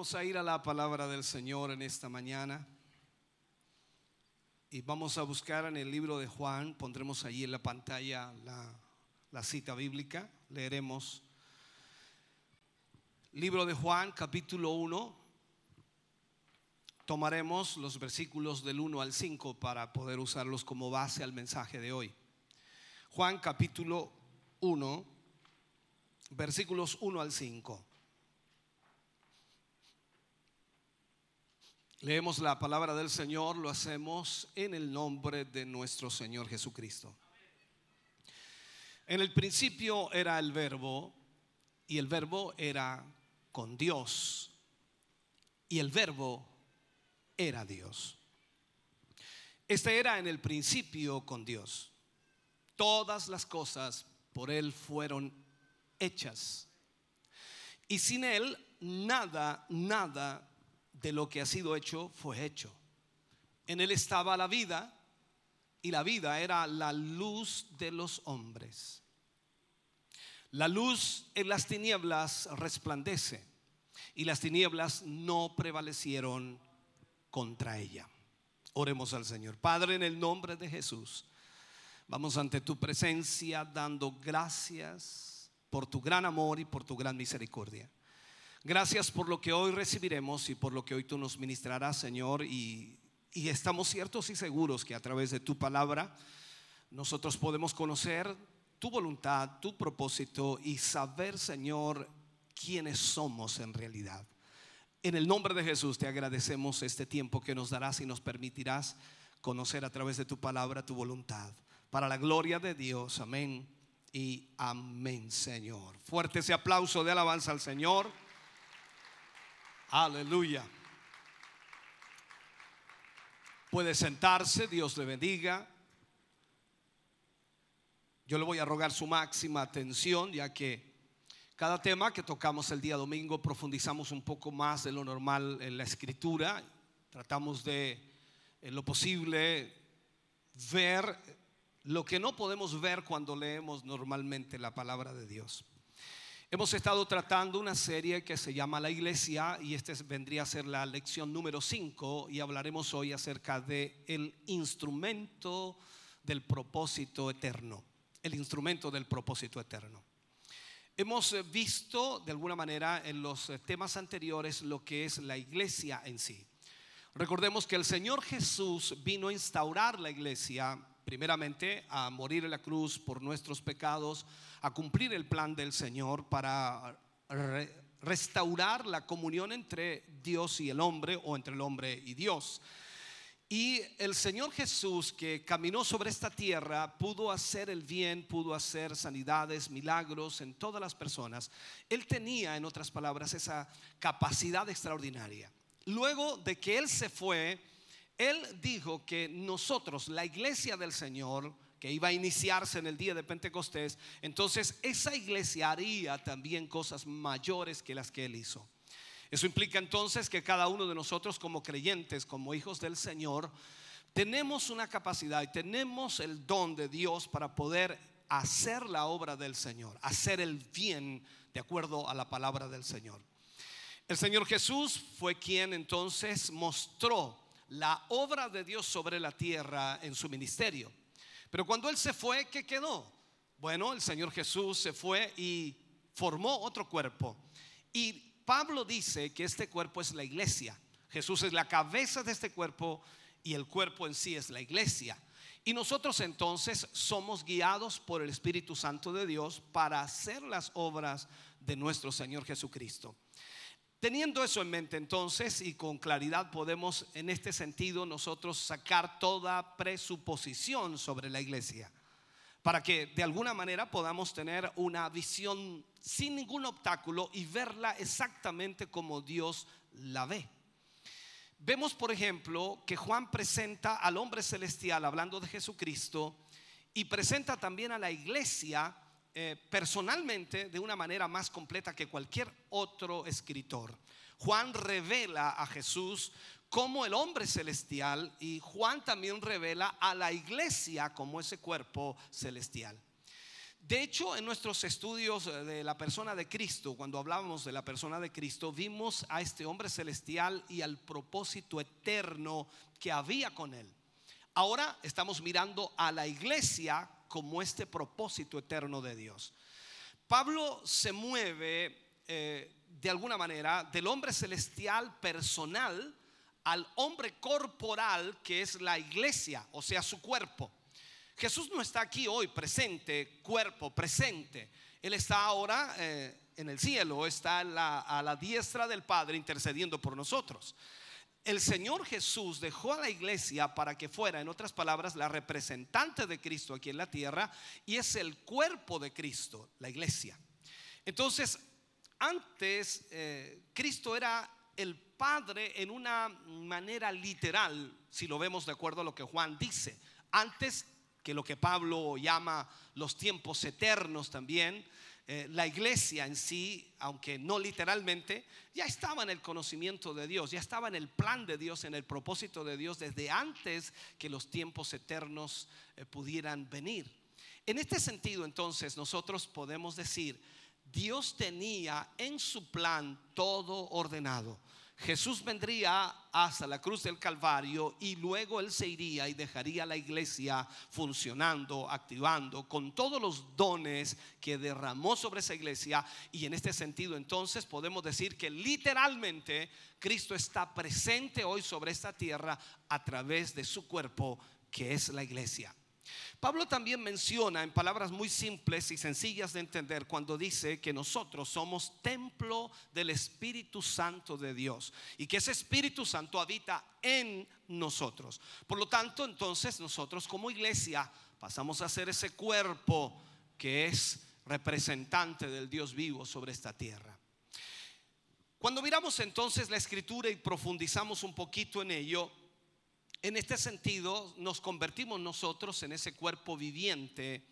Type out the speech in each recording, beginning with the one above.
Vamos a ir a la palabra del Señor en esta mañana y vamos a buscar en el libro de Juan, pondremos allí en la pantalla la, la cita bíblica, leeremos libro de Juan capítulo 1, tomaremos los versículos del 1 al 5 para poder usarlos como base al mensaje de hoy. Juan capítulo 1, versículos 1 al 5. Leemos la palabra del Señor, lo hacemos en el nombre de nuestro Señor Jesucristo. En el principio era el verbo y el verbo era con Dios y el verbo era Dios. Este era en el principio con Dios. Todas las cosas por Él fueron hechas. Y sin Él nada, nada de lo que ha sido hecho fue hecho. En él estaba la vida y la vida era la luz de los hombres. La luz en las tinieblas resplandece y las tinieblas no prevalecieron contra ella. Oremos al Señor. Padre, en el nombre de Jesús, vamos ante tu presencia dando gracias por tu gran amor y por tu gran misericordia. Gracias por lo que hoy recibiremos y por lo que hoy tú nos ministrarás, Señor. Y, estamos ciertos y seguros que a través de tu palabra nosotros podemos conocer tu voluntad, tu propósito y saber, Señor, quiénes somos en realidad. En el nombre de Jesús te agradecemos este tiempo que nos darás y nos permitirás conocer a través de tu palabra tu voluntad. Para la gloria de Dios, amén y amén, Señor. Fuerte ese aplauso de alabanza al Señor. Aleluya. Puede sentarse, Dios le bendiga. Yo le voy a rogar su máxima atención, ya que cada tema que tocamos el día domingo profundizamos un poco más de lo normal en la escritura. Tratamos de, en lo posible, ver lo que no podemos ver cuando leemos normalmente la palabra de Dios. Hemos estado tratando una serie que se llama La Iglesia y este vendría a ser la lección número 5 y hablaremos hoy acerca de el instrumento del propósito eterno, el instrumento del propósito eterno. Hemos eh, visto de alguna manera en los eh, temas anteriores lo que es la iglesia en sí. Recordemos que el Señor Jesús vino a instaurar la iglesia primeramente a morir en la cruz por nuestros pecados, a cumplir el plan del Señor para restaurar la comunión entre Dios y el hombre o entre el hombre y Dios. Y el Señor Jesús que caminó sobre esta tierra pudo hacer el bien, pudo hacer sanidades, milagros en todas las personas. Él tenía, en otras palabras, esa capacidad extraordinaria. Luego de que Él se fue, Él dijo que nosotros, la iglesia del Señor, que iba a iniciarse en el día de Pentecostés, entonces esa iglesia haría también cosas mayores que las que él hizo. Eso implica entonces que cada uno de nosotros como creyentes, como hijos del Señor, tenemos una capacidad y tenemos el don de Dios para poder hacer la obra del Señor, hacer el bien de acuerdo a la palabra del Señor. El Señor Jesús fue quien entonces mostró la obra de Dios sobre la tierra en su ministerio. Pero cuando Él se fue, ¿qué quedó? Bueno, el Señor Jesús se fue y formó otro cuerpo. Y Pablo dice que este cuerpo es la iglesia. Jesús es la cabeza de este cuerpo y el cuerpo en sí es la iglesia. Y nosotros entonces somos guiados por el Espíritu Santo de Dios para hacer las obras de nuestro Señor Jesucristo. Teniendo eso en mente entonces y con claridad podemos en este sentido nosotros sacar toda presuposición sobre la iglesia para que de alguna manera podamos tener una visión sin ningún obstáculo y verla exactamente como Dios la ve. Vemos, por ejemplo, que Juan presenta al hombre celestial hablando de Jesucristo y presenta también a la iglesia eh, personalmente de una manera más completa que cualquier otro escritor. Juan revela a Jesús como el hombre celestial y Juan también revela a la iglesia como ese cuerpo celestial. De hecho, en nuestros estudios de la persona de Cristo, cuando hablábamos de la persona de Cristo, vimos a este hombre celestial y al propósito eterno que había con él. Ahora estamos mirando a la iglesia como este propósito eterno de Dios. Pablo se mueve eh, de alguna manera del hombre celestial personal al hombre corporal que es la iglesia, o sea, su cuerpo. Jesús no está aquí hoy presente, cuerpo presente. Él está ahora eh, en el cielo, está a la diestra del Padre intercediendo por nosotros el Señor Jesús dejó a la iglesia para que fuera, en otras palabras, la representante de Cristo aquí en la tierra y es el cuerpo de Cristo, la iglesia. Entonces, antes eh, Cristo era el Padre en una manera literal, si lo vemos de acuerdo a lo que Juan dice. Antes que lo que Pablo llama los tiempos eternos también, eh, la iglesia en sí, aunque no literalmente, ya estaba en el conocimiento de Dios, ya estaba en el plan de Dios, en el propósito de Dios desde antes que los tiempos eternos eh, pudieran venir. En este sentido, entonces, nosotros podemos decir, Dios tenía en su plan todo ordenado. Jesús vendría hasta la cruz del Calvario y luego Él se iría y dejaría la iglesia funcionando, activando, con todos los dones que derramó sobre esa iglesia. Y en este sentido entonces podemos decir que literalmente Cristo está presente hoy sobre esta tierra a través de su cuerpo que es la iglesia. Pablo también menciona en palabras muy simples y sencillas de entender cuando dice que nosotros somos templo del Espíritu Santo de Dios y que ese Espíritu Santo habita en nosotros. Por lo tanto, entonces nosotros como iglesia pasamos a ser ese cuerpo que es representante del Dios vivo sobre esta tierra. Cuando miramos entonces la escritura y profundizamos un poquito en ello, en este sentido, nos convertimos nosotros en ese cuerpo viviente,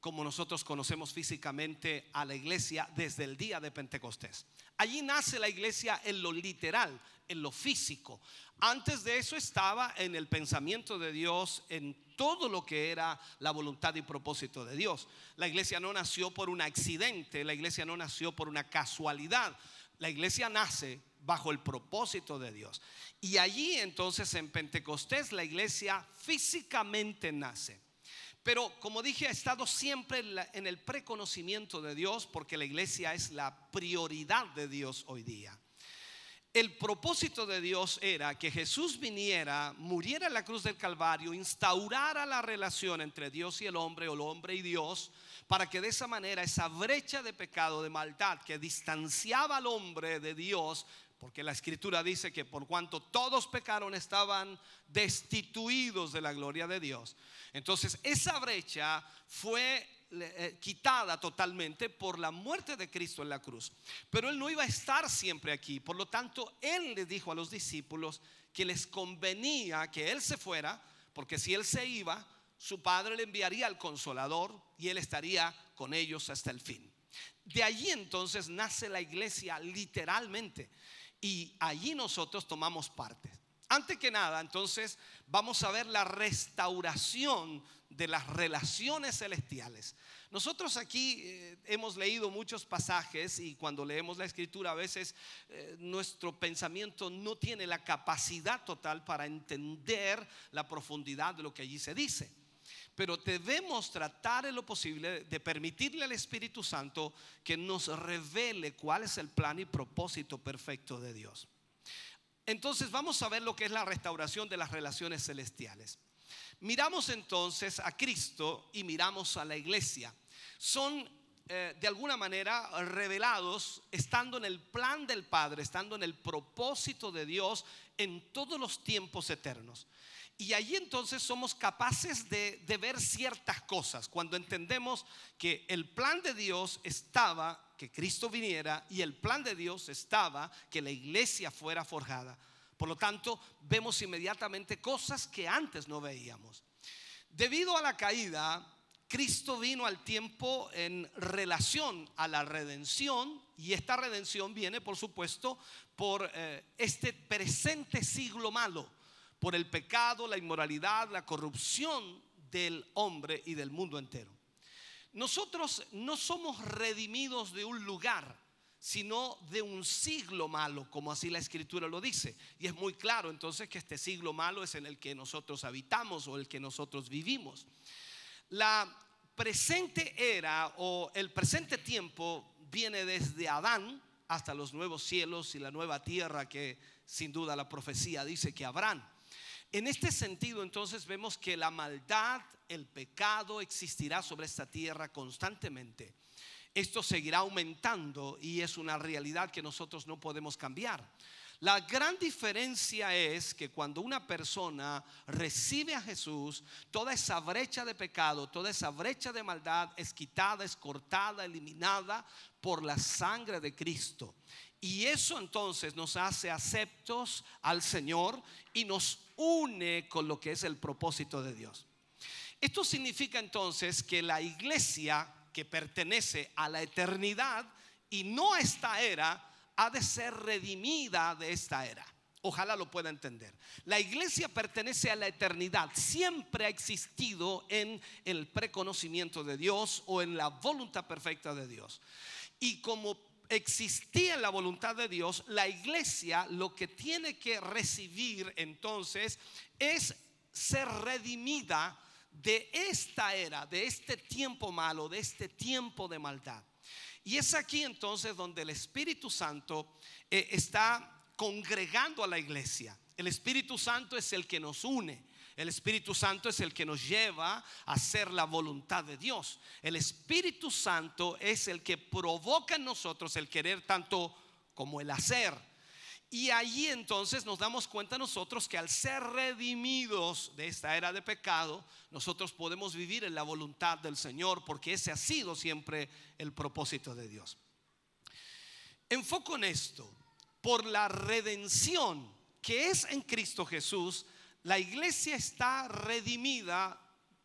como nosotros conocemos físicamente a la iglesia desde el día de Pentecostés. Allí nace la iglesia en lo literal, en lo físico. Antes de eso estaba en el pensamiento de Dios, en todo lo que era la voluntad y propósito de Dios. La iglesia no nació por un accidente, la iglesia no nació por una casualidad. La iglesia nace bajo el propósito de Dios. Y allí entonces en Pentecostés la iglesia físicamente nace. Pero como dije, ha estado siempre en el preconocimiento de Dios porque la iglesia es la prioridad de Dios hoy día. El propósito de Dios era que Jesús viniera, muriera en la cruz del Calvario, instaurara la relación entre Dios y el hombre o el hombre y Dios, para que de esa manera esa brecha de pecado, de maldad que distanciaba al hombre de Dios, porque la escritura dice que por cuanto todos pecaron estaban destituidos de la gloria de Dios. Entonces esa brecha fue eh, quitada totalmente por la muerte de Cristo en la cruz. Pero Él no iba a estar siempre aquí. Por lo tanto, Él le dijo a los discípulos que les convenía que Él se fuera, porque si Él se iba, su Padre le enviaría al consolador y Él estaría con ellos hasta el fin. De allí entonces nace la iglesia literalmente y allí nosotros tomamos parte. Antes que nada, entonces, vamos a ver la restauración de las relaciones celestiales. Nosotros aquí eh, hemos leído muchos pasajes y cuando leemos la escritura a veces eh, nuestro pensamiento no tiene la capacidad total para entender la profundidad de lo que allí se dice pero debemos tratar en lo posible de permitirle al Espíritu Santo que nos revele cuál es el plan y propósito perfecto de Dios. Entonces vamos a ver lo que es la restauración de las relaciones celestiales. Miramos entonces a Cristo y miramos a la iglesia. Son eh, de alguna manera revelados estando en el plan del Padre, estando en el propósito de Dios en todos los tiempos eternos. Y allí entonces somos capaces de, ver ciertas cosas cuando entendemos que el plan de Dios estaba que Cristo viniera y el plan de Dios estaba que la iglesia fuera forjada. Por lo tanto, vemos inmediatamente cosas que antes no veíamos. Debido a la caída, Cristo vino al tiempo en relación a la redención y esta redención viene, por supuesto, por eh, este presente siglo malo, por el pecado, la inmoralidad, la corrupción del hombre y del mundo entero. Nosotros no somos redimidos de un lugar, sino de un siglo malo, como así la escritura lo dice. Y es muy claro entonces que este siglo malo es en el que nosotros habitamos o el que nosotros vivimos. La presente era o el presente tiempo viene desde Adán hasta los nuevos cielos y la nueva tierra que sin duda la profecía dice que habrán. En este sentido entonces vemos que la maldad, el pecado existirá sobre esta tierra constantemente. Esto seguirá aumentando y es una realidad que nosotros no podemos cambiar. La gran diferencia es que cuando una persona recibe a Jesús, toda esa brecha de pecado, toda esa brecha de maldad es quitada, es cortada, eliminada por la sangre de Cristo. Y eso entonces nos hace aceptos al Señor y nos une con lo que es el propósito de Dios. Esto significa entonces que la iglesia que pertenece a la eternidad y no a esta era, ha de ser redimida de esta era. Ojalá lo pueda entender. La iglesia pertenece a la eternidad. Siempre ha existido en el preconocimiento de Dios o en la voluntad perfecta de Dios. Y como existía la voluntad de Dios, la iglesia lo que tiene que recibir entonces es ser redimida de esta era, de este tiempo malo, de este tiempo de maldad. Y es aquí entonces donde el Espíritu Santo eh, está congregando a la iglesia. El Espíritu Santo es el que nos une. El Espíritu Santo es el que nos lleva a hacer la voluntad de Dios. El Espíritu Santo es el que provoca en nosotros el querer tanto como el hacer. Y allí entonces nos damos cuenta nosotros que al ser redimidos de esta era de pecado, nosotros podemos vivir en la voluntad del Señor, porque ese ha sido siempre el propósito de Dios. Enfoco en esto, por la redención que es en Cristo Jesús, la iglesia está redimida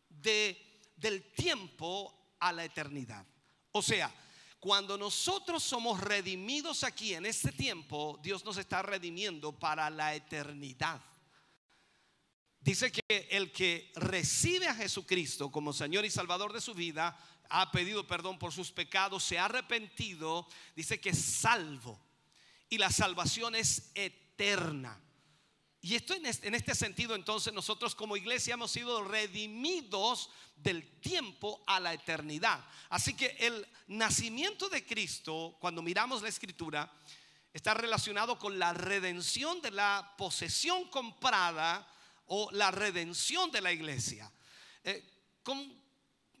de, del tiempo a la eternidad. O sea, cuando nosotros somos redimidos aquí en este tiempo, Dios nos está redimiendo para la eternidad. Dice que el que recibe a Jesucristo como Señor y Salvador de su vida, ha pedido perdón por sus pecados, se ha arrepentido, dice que es salvo. Y la salvación es eterna. Y esto en este, sentido entonces nosotros como iglesia hemos sido redimidos del tiempo a la eternidad. Así que el nacimiento de Cristo, cuando miramos la escritura, está relacionado con la redención de la posesión comprada o la redención de la iglesia. Eh,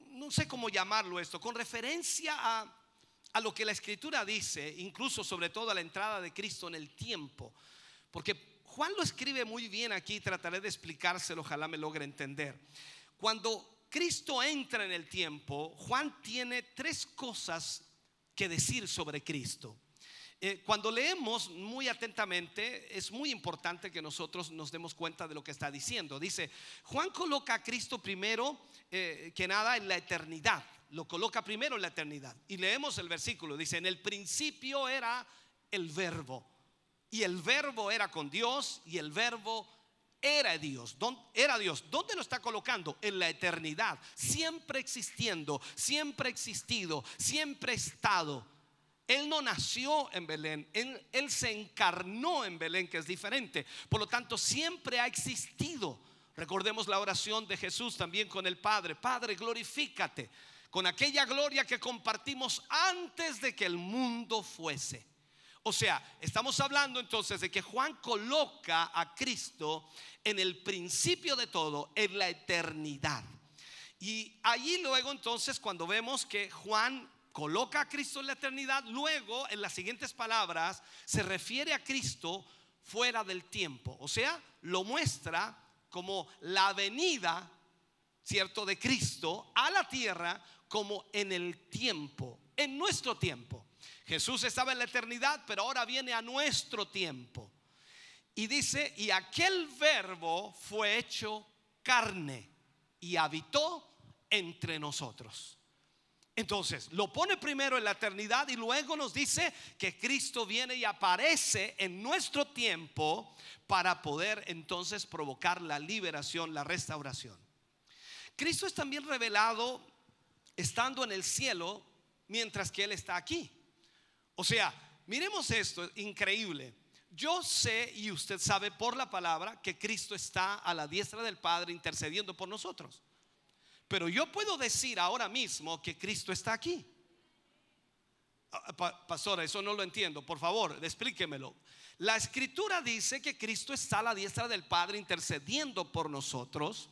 no sé cómo llamarlo esto, con referencia a, a lo que la escritura dice, incluso sobre todo a la entrada de Cristo en el tiempo. Porque Juan lo escribe muy bien aquí, trataré de explicárselo, ojalá me logre entender. Cuando Cristo entra en el tiempo, Juan tiene tres cosas que decir sobre Cristo. Eh, cuando leemos muy atentamente, es muy importante que nosotros nos demos cuenta de lo que está diciendo. Dice, Juan coloca a Cristo primero eh, que nada en la eternidad, lo coloca primero en la eternidad. Y leemos el versículo, dice, en el principio era el verbo y el verbo era con Dios y el verbo era Dios. Era Dios. ¿Dónde lo está colocando? En la eternidad. Siempre existiendo, siempre existido, siempre estado. Él no nació en Belén, él, él, se encarnó en Belén, que es diferente. Por lo tanto, siempre ha existido. Recordemos la oración de Jesús también con el Padre. Padre, glorifícate con aquella gloria que compartimos antes de que el mundo fuese. O sea, estamos hablando entonces de que Juan coloca a Cristo en el principio de todo, en la eternidad. Y allí luego entonces cuando vemos que Juan coloca a Cristo en la eternidad, luego en las siguientes palabras se refiere a Cristo fuera del tiempo. O sea, lo muestra como la venida, ¿cierto?, de Cristo a la tierra como en el tiempo, en nuestro tiempo. Jesús estaba en la eternidad, pero ahora viene a nuestro tiempo. Y dice, y aquel verbo fue hecho carne y habitó entre nosotros. Entonces, lo pone primero en la eternidad y luego nos dice que Cristo viene y aparece en nuestro tiempo para poder entonces provocar la liberación, la restauración. Cristo es también revelado estando en el cielo mientras que Él está aquí. O sea, miremos esto, increíble. Yo sé y usted sabe por la palabra que Cristo está a la diestra del Padre intercediendo por nosotros. Pero yo puedo decir ahora mismo que Cristo está aquí. Ah, pastora, eso no lo entiendo. Por favor, explíquemelo. La escritura dice que Cristo está a la diestra del Padre intercediendo por nosotros.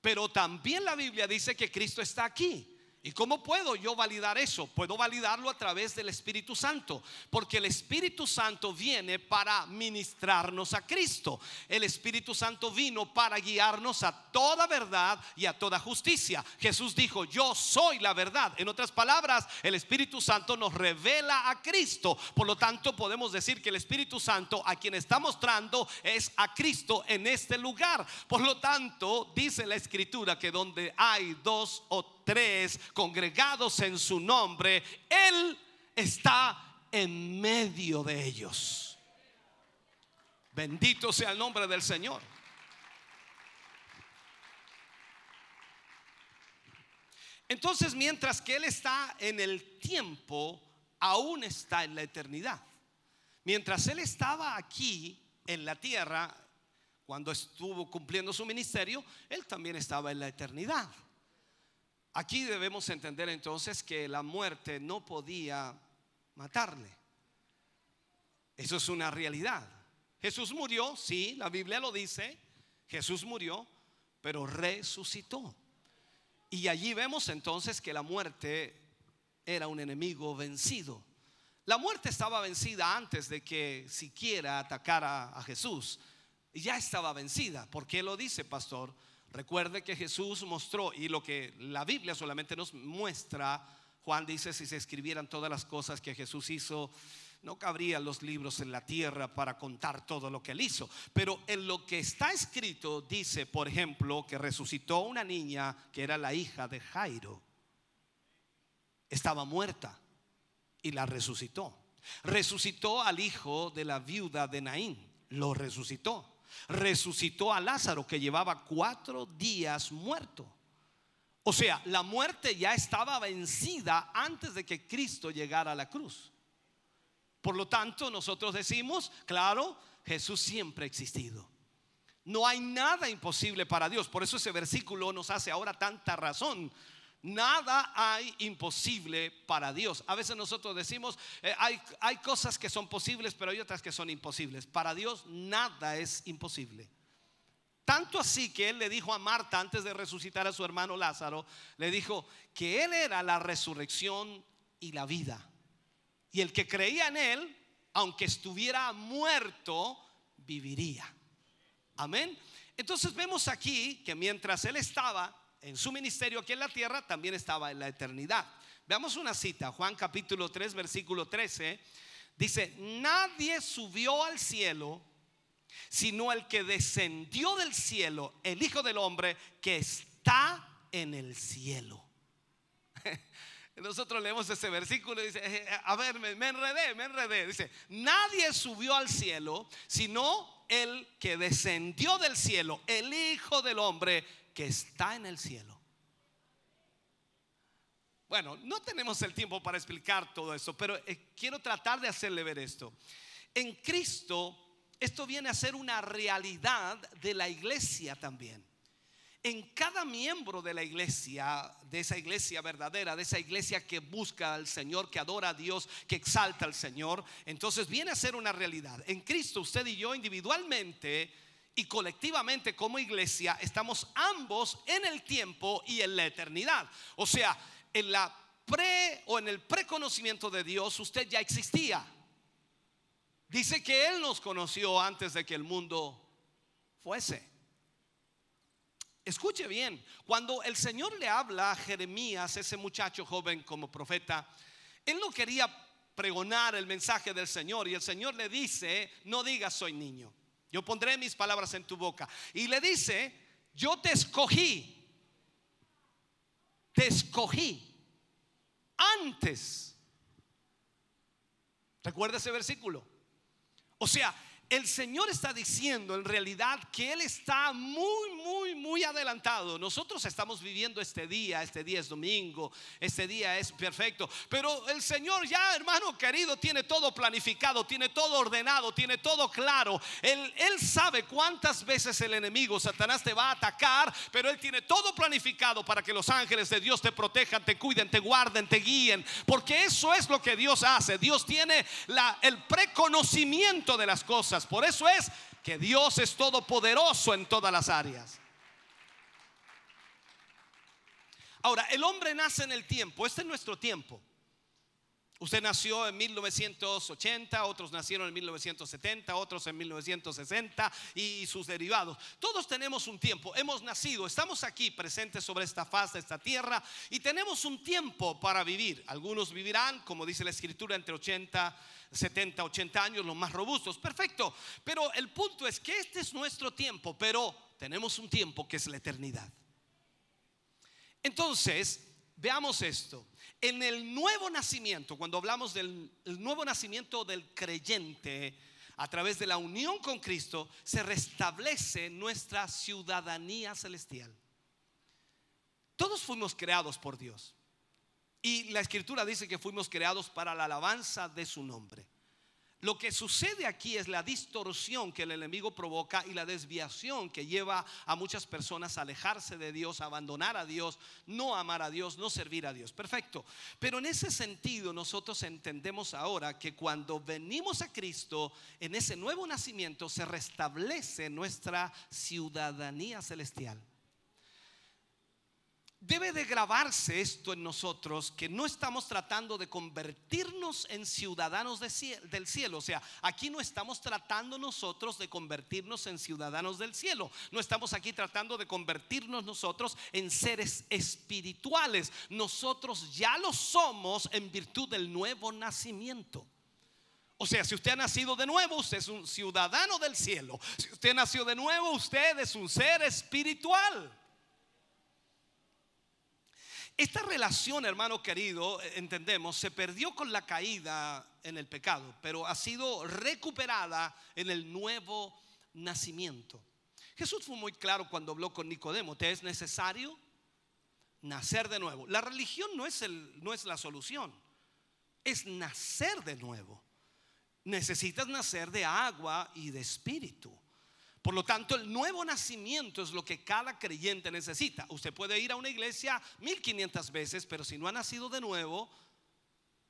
Pero también la Biblia dice que Cristo está aquí. ¿Y cómo puedo yo validar eso? Puedo validarlo a través del Espíritu Santo, porque el Espíritu Santo viene para ministrarnos a Cristo. El Espíritu Santo vino para guiarnos a toda verdad y a toda justicia. Jesús dijo, yo soy la verdad. En otras palabras, el Espíritu Santo nos revela a Cristo. Por lo tanto, podemos decir que el Espíritu Santo a quien está mostrando es a Cristo en este lugar. Por lo tanto, dice la Escritura que donde hay dos o tres congregados en su nombre, Él está en medio de ellos. Bendito sea el nombre del Señor. Entonces, mientras que Él está en el tiempo, aún está en la eternidad. Mientras Él estaba aquí en la tierra, cuando estuvo cumpliendo su ministerio, Él también estaba en la eternidad. Aquí debemos entender entonces que la muerte no podía matarle. Eso es una realidad. Jesús murió, sí, la Biblia lo dice, Jesús murió, pero resucitó. Y allí vemos entonces que la muerte era un enemigo vencido. La muerte estaba vencida antes de que siquiera atacara a Jesús. Ya estaba vencida. ¿Por qué lo dice, pastor? Recuerde que Jesús mostró, y lo que la Biblia solamente nos muestra, Juan dice, si se escribieran todas las cosas que Jesús hizo, no cabrían los libros en la tierra para contar todo lo que él hizo. Pero en lo que está escrito dice, por ejemplo, que resucitó una niña que era la hija de Jairo. Estaba muerta y la resucitó. Resucitó al hijo de la viuda de Naín. Lo resucitó resucitó a Lázaro que llevaba cuatro días muerto. O sea, la muerte ya estaba vencida antes de que Cristo llegara a la cruz. Por lo tanto, nosotros decimos, claro, Jesús siempre ha existido. No hay nada imposible para Dios. Por eso ese versículo nos hace ahora tanta razón. Nada hay imposible para Dios. A veces nosotros decimos, eh, hay, hay cosas que son posibles, pero hay otras que son imposibles. Para Dios nada es imposible. Tanto así que él le dijo a Marta antes de resucitar a su hermano Lázaro, le dijo que él era la resurrección y la vida. Y el que creía en él, aunque estuviera muerto, viviría. Amén. Entonces vemos aquí que mientras él estaba en su ministerio aquí en la tierra, también estaba en la eternidad. Veamos una cita, Juan capítulo 3, versículo 13. Dice, nadie subió al cielo, sino el que descendió del cielo, el Hijo del Hombre, que está en el cielo. Nosotros leemos ese versículo y dice, eh, a ver, me, me, enredé, me enredé. Dice, nadie subió al cielo, sino el que descendió del cielo, el Hijo del Hombre, que está en el cielo. Bueno, no tenemos el tiempo para explicar todo eso, pero eh, quiero tratar de hacerle ver esto. En Cristo, esto viene a ser una realidad de la iglesia también. En cada miembro de la iglesia, de esa iglesia verdadera, de esa iglesia que busca al Señor, que adora a Dios, que exalta al Señor, entonces viene a ser una realidad. En Cristo, usted y yo individualmente y colectivamente como iglesia estamos ambos en el tiempo y en la eternidad. O sea, en la pre o en el preconocimiento de Dios usted ya existía. Dice que Él nos conoció antes de que el mundo fuese. Escuche bien, cuando el Señor le habla a Jeremías, ese muchacho joven como profeta, Él no quería pregonar el mensaje del Señor y el Señor le dice, no digas soy niño, yo pondré mis palabras en tu boca. Y le dice, yo te escogí, te escogí antes. ¿Recuerda ese versículo? O sea, el Señor está diciendo en realidad que Él está muy, muy, muy adelantado. Nosotros estamos viviendo este día, este día es domingo, este día es perfecto. Pero el Señor ya, hermano querido, tiene todo planificado, tiene todo ordenado, tiene todo claro. Él, sabe cuántas veces el enemigo, Satanás, te va a atacar, pero Él tiene todo planificado para que los ángeles de Dios te protejan, te cuiden, te guarden, te guíen. Porque eso es lo que Dios hace. Dios tiene el preconocimiento de las cosas. Por eso es que Dios es todopoderoso en todas las áreas. Ahora, el hombre nace en el tiempo, este es nuestro tiempo. Usted nació en 1980, otros nacieron en 1970, otros en 1960 y sus derivados. Todos tenemos un tiempo, hemos nacido, estamos aquí presentes sobre esta faz de esta tierra y tenemos un tiempo para vivir. Algunos vivirán, como dice la escritura, entre 80 70, 80 años, los más robustos. Perfecto. Pero el punto es que este es nuestro tiempo, pero tenemos un tiempo que es la eternidad. Entonces, veamos esto. En el nuevo nacimiento, cuando hablamos del nuevo nacimiento del creyente, a través de la unión con Cristo, se restablece nuestra ciudadanía celestial. Todos fuimos creados por Dios. Y la escritura dice que fuimos creados para la alabanza de su nombre. Lo que sucede aquí es la distorsión que el enemigo provoca y la desviación que lleva a muchas personas a alejarse de Dios, a abandonar a Dios, no amar a Dios, no servir a Dios. Perfecto. Pero en ese sentido nosotros entendemos ahora que cuando venimos a Cristo, en ese nuevo nacimiento se restablece nuestra ciudadanía celestial. Debe de grabarse esto en nosotros, que no estamos tratando de convertirnos en ciudadanos del cielo. O sea, aquí no estamos tratando nosotros de convertirnos en ciudadanos del cielo. No estamos aquí tratando de convertirnos nosotros en seres espirituales. Nosotros ya lo somos en virtud del nuevo nacimiento. O sea, si usted ha nacido de nuevo, usted es un ciudadano del cielo. Si usted nació de nuevo, usted es un ser espiritual. Esta relación, hermano querido, eh, entendemos, se perdió con la caída en el pecado, pero ha sido recuperada en el nuevo nacimiento. Jesús fue muy claro cuando habló con Nicodemo, te es necesario nacer de nuevo. La religión no es, el, no es la solución, es nacer de nuevo. Necesitas nacer de agua y de espíritu. Por lo tanto, el nuevo nacimiento es lo que cada creyente necesita. Usted puede ir a una iglesia 1500 veces, pero si no ha nacido de nuevo,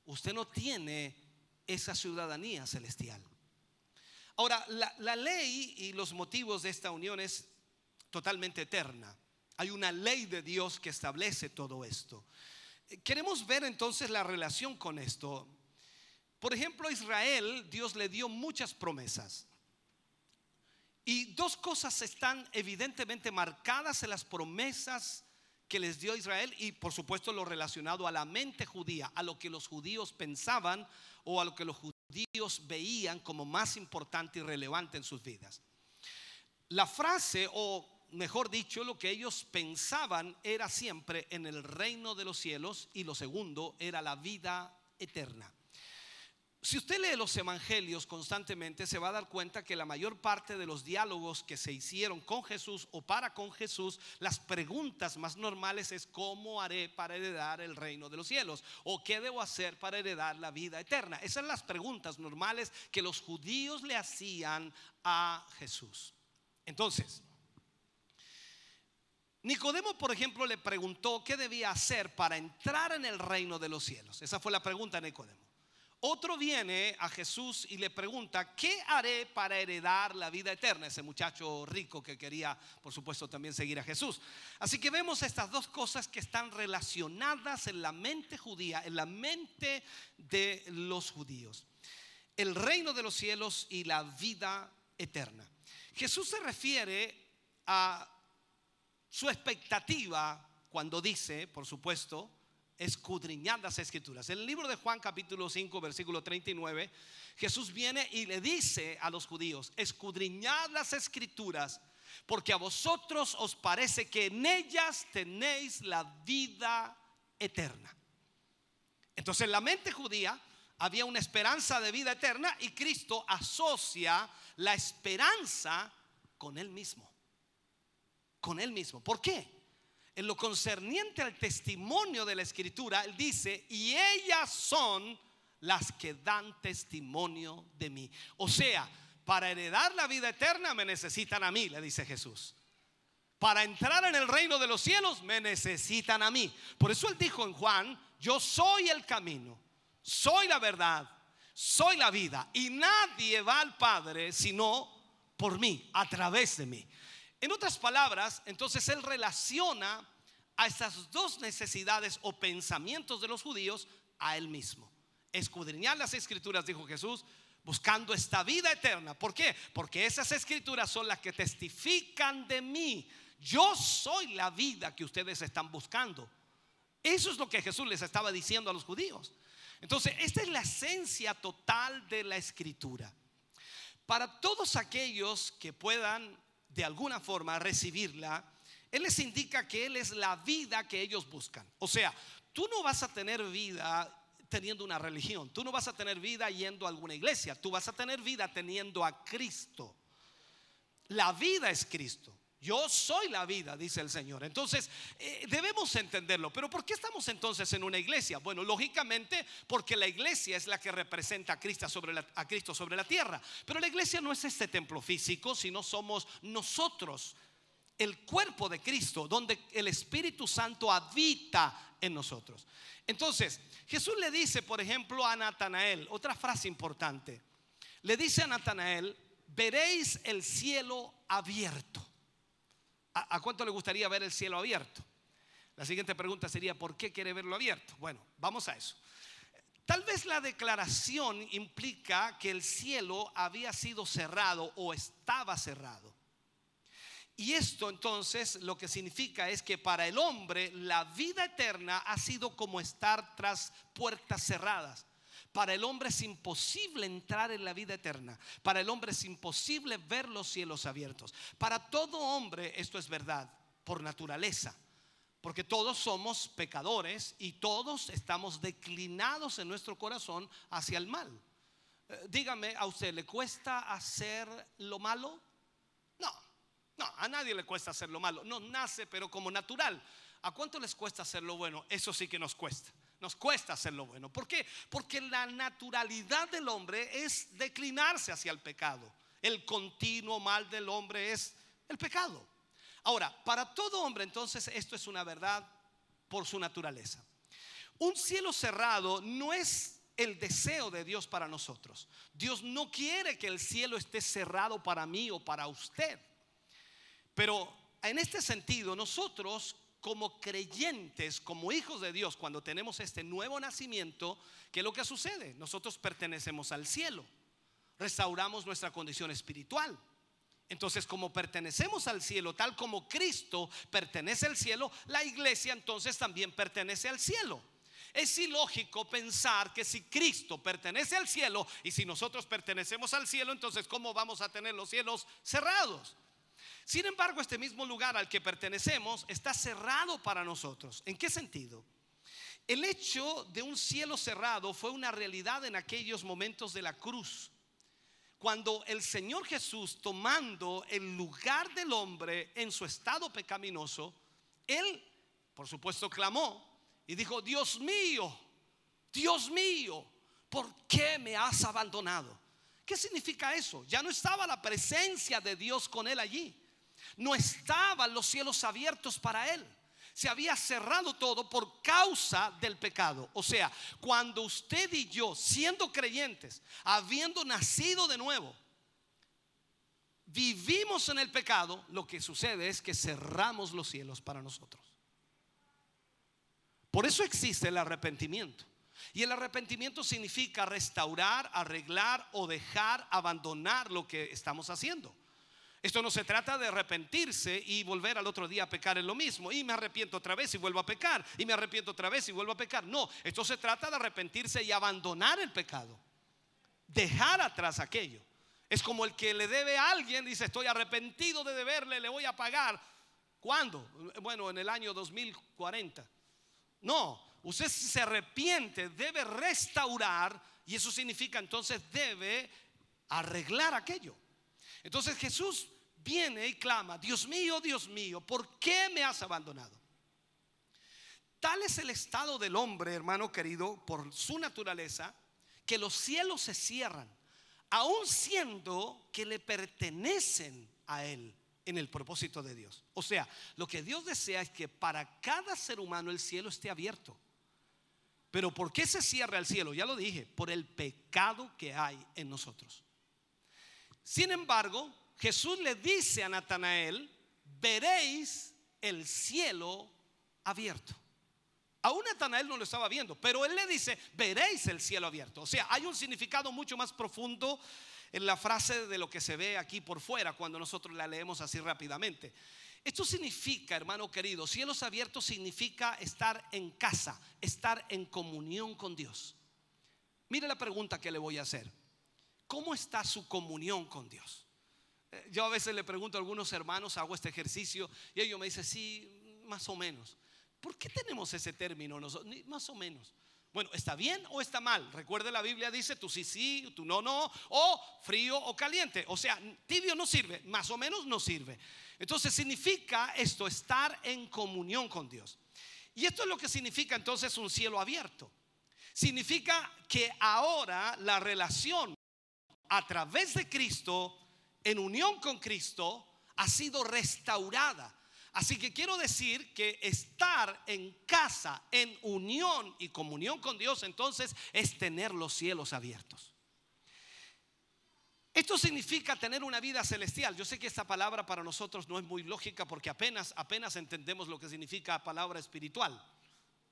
usted no tiene esa ciudadanía celestial. Ahora, la, ley y los motivos de esta unión es totalmente eterna. Hay una ley de Dios que establece todo esto. Queremos ver entonces la relación con esto. Por ejemplo, Israel Dios le dio muchas promesas. Y dos cosas están evidentemente marcadas en las promesas que les dio Israel y por supuesto lo relacionado a la mente judía, a lo que los judíos pensaban o a lo que los judíos veían como más importante y relevante en sus vidas. La frase o mejor dicho, lo que ellos pensaban era siempre en el reino de los cielos y lo segundo era la vida eterna. Si usted lee los evangelios constantemente, se va a dar cuenta que la mayor parte de los diálogos que se hicieron con Jesús o para con Jesús, las preguntas más normales es cómo haré para heredar el reino de los cielos o qué debo hacer para heredar la vida eterna. Esas son las preguntas normales que los judíos le hacían a Jesús. Entonces, Nicodemo, por ejemplo, le preguntó qué debía hacer para entrar en el reino de los cielos. Esa fue la pregunta de Nicodemo. Otro viene a Jesús y le pregunta, ¿qué haré para heredar la vida eterna? Ese muchacho rico que quería, por supuesto, también seguir a Jesús. Así que vemos estas dos cosas que están relacionadas en la mente judía, en la mente de los judíos. El reino de los cielos y la vida eterna. Jesús se refiere a su expectativa cuando dice, por supuesto, escudriñad las escrituras. En el libro de Juan capítulo 5 versículo 39, Jesús viene y le dice a los judíos, escudriñad las escrituras porque a vosotros os parece que en ellas tenéis la vida eterna. Entonces en la mente judía había una esperanza de vida eterna y Cristo asocia la esperanza con él mismo. Con él mismo. ¿Por qué? En lo concerniente al testimonio de la escritura, él dice, y ellas son las que dan testimonio de mí. O sea, para heredar la vida eterna me necesitan a mí, le dice Jesús. Para entrar en el reino de los cielos me necesitan a mí. Por eso él dijo en Juan, yo soy el camino, soy la verdad, soy la vida. Y nadie va al Padre sino por mí, a través de mí. En otras palabras, entonces él relaciona a estas dos necesidades o pensamientos de los judíos a él mismo. Escudriñar las escrituras, dijo Jesús, buscando esta vida eterna. ¿Por qué? Porque esas escrituras son las que testifican de mí. Yo soy la vida que ustedes están buscando. Eso es lo que Jesús les estaba diciendo a los judíos. Entonces, esta es la esencia total de la escritura. Para todos aquellos que puedan de alguna forma recibirla, Él les indica que Él es la vida que ellos buscan. O sea, tú no vas a tener vida teniendo una religión. Tú no vas a tener vida yendo a alguna iglesia. Tú vas a tener vida teniendo a Cristo. La vida es Cristo. Yo soy la vida, dice el Señor. Entonces, eh, debemos entenderlo. Pero ¿por qué estamos entonces en una iglesia? Bueno, lógicamente porque la iglesia es la que representa a Cristo sobre la, a Cristo sobre la tierra. Pero la iglesia no es este templo físico, sino somos nosotros, el cuerpo de Cristo, donde el Espíritu Santo habita en nosotros. Entonces, Jesús le dice, por ejemplo, a Natanael, otra frase importante. Le dice a Natanael, veréis el cielo abierto. ¿A, cuánto le gustaría ver el cielo abierto? La siguiente pregunta sería, ¿por qué quiere verlo abierto? Bueno, vamos a eso. Tal vez la declaración implica que el cielo había sido cerrado o estaba cerrado. Y esto entonces lo que significa es que para el hombre la vida eterna ha sido como estar tras puertas cerradas. Para el hombre es imposible entrar en la vida eterna. Para el hombre es imposible ver los cielos abiertos. Para todo hombre esto es verdad, por naturaleza. Porque todos somos pecadores y todos estamos declinados en nuestro corazón hacia el mal. Eh, dígame, ¿a usted le cuesta hacer lo malo? No, no, a nadie le cuesta hacer lo malo. No nace, pero como natural. ¿A cuánto les cuesta hacer lo bueno? Eso sí que nos cuesta. Nos cuesta hacer lo bueno. ¿Por qué? Porque la naturalidad del hombre es declinarse hacia el pecado. El continuo mal del hombre es el pecado. Ahora, para todo hombre entonces esto es una verdad por su naturaleza. Un cielo cerrado no es el deseo de Dios para nosotros. Dios no quiere que el cielo esté cerrado para mí o para usted. Pero en este sentido, nosotros como creyentes, como hijos de Dios, cuando tenemos este nuevo nacimiento, ¿qué es lo que sucede? Nosotros pertenecemos al cielo, restauramos nuestra condición espiritual. Entonces, como pertenecemos al cielo, tal como Cristo pertenece al cielo, la iglesia entonces también pertenece al cielo. Es ilógico pensar que si Cristo pertenece al cielo y si nosotros pertenecemos al cielo, entonces ¿cómo vamos a tener los cielos cerrados? Sin embargo, este mismo lugar al que pertenecemos está cerrado para nosotros. ¿En qué sentido? El hecho de un cielo cerrado fue una realidad en aquellos momentos de la cruz. Cuando el Señor Jesús, tomando el lugar del hombre en su estado pecaminoso, Él, por supuesto, clamó y dijo, Dios mío, Dios mío, ¿por qué me has abandonado? ¿Qué significa eso? Ya no estaba la presencia de Dios con Él allí no estaban los cielos abiertos para él. Se había cerrado todo por causa del pecado. O sea, cuando usted y yo, siendo creyentes, habiendo nacido de nuevo, vivimos en el pecado, lo que sucede es que cerramos los cielos para nosotros. Por eso existe el arrepentimiento. Y el arrepentimiento significa restaurar, arreglar o dejar, abandonar lo que estamos haciendo. Esto no se trata de arrepentirse y volver al otro día a pecar en lo mismo. Y me arrepiento otra vez y vuelvo a pecar. Y me arrepiento otra vez y vuelvo a pecar. No, esto se trata de arrepentirse y abandonar el pecado. Dejar atrás aquello. Es como el que le debe a alguien, dice, estoy arrepentido de deberle, le voy a pagar. ¿Cuándo? Bueno, en el año 2040. No, usted se arrepiente, debe restaurar y eso significa entonces debe arreglar aquello. Entonces Jesús viene y clama, Dios mío, Dios mío, ¿por qué me has abandonado? Tal es el estado del hombre, hermano querido, por su naturaleza, que los cielos se cierran, aun siendo que le pertenecen a Él en el propósito de Dios. O sea, lo que Dios desea es que para cada ser humano el cielo esté abierto. Pero ¿por qué se cierra el cielo? Ya lo dije, por el pecado que hay en nosotros. Sin embargo, Jesús le dice a Natanael, veréis el cielo abierto. Aún Natanael no lo estaba viendo, pero él le dice, veréis el cielo abierto. O sea, hay un significado mucho más profundo en la frase de lo que se ve aquí por fuera cuando nosotros la leemos así rápidamente. Esto significa, hermano querido, cielos abiertos significa estar en casa, estar en comunión con Dios. Mire la pregunta que le voy a hacer. ¿Cómo está su comunión con Dios? Yo a veces le pregunto a algunos hermanos, hago este ejercicio y ellos me dicen, sí, más o menos. ¿Por qué tenemos ese término? Más o menos. Bueno, ¿está bien o está mal? Recuerde la Biblia dice tú sí, sí, tú no, no, o frío o caliente. O sea, tibio no sirve, más o menos no sirve. Entonces significa esto, estar en comunión con Dios. Y esto es lo que significa entonces un cielo abierto. Significa que ahora la relación a través de Cristo, en unión con Cristo, ha sido restaurada. Así que quiero decir que estar en casa, en unión y comunión con Dios, entonces es tener los cielos abiertos. Esto significa tener una vida celestial. Yo sé que esta palabra para nosotros no es muy lógica porque apenas apenas entendemos lo que significa palabra espiritual.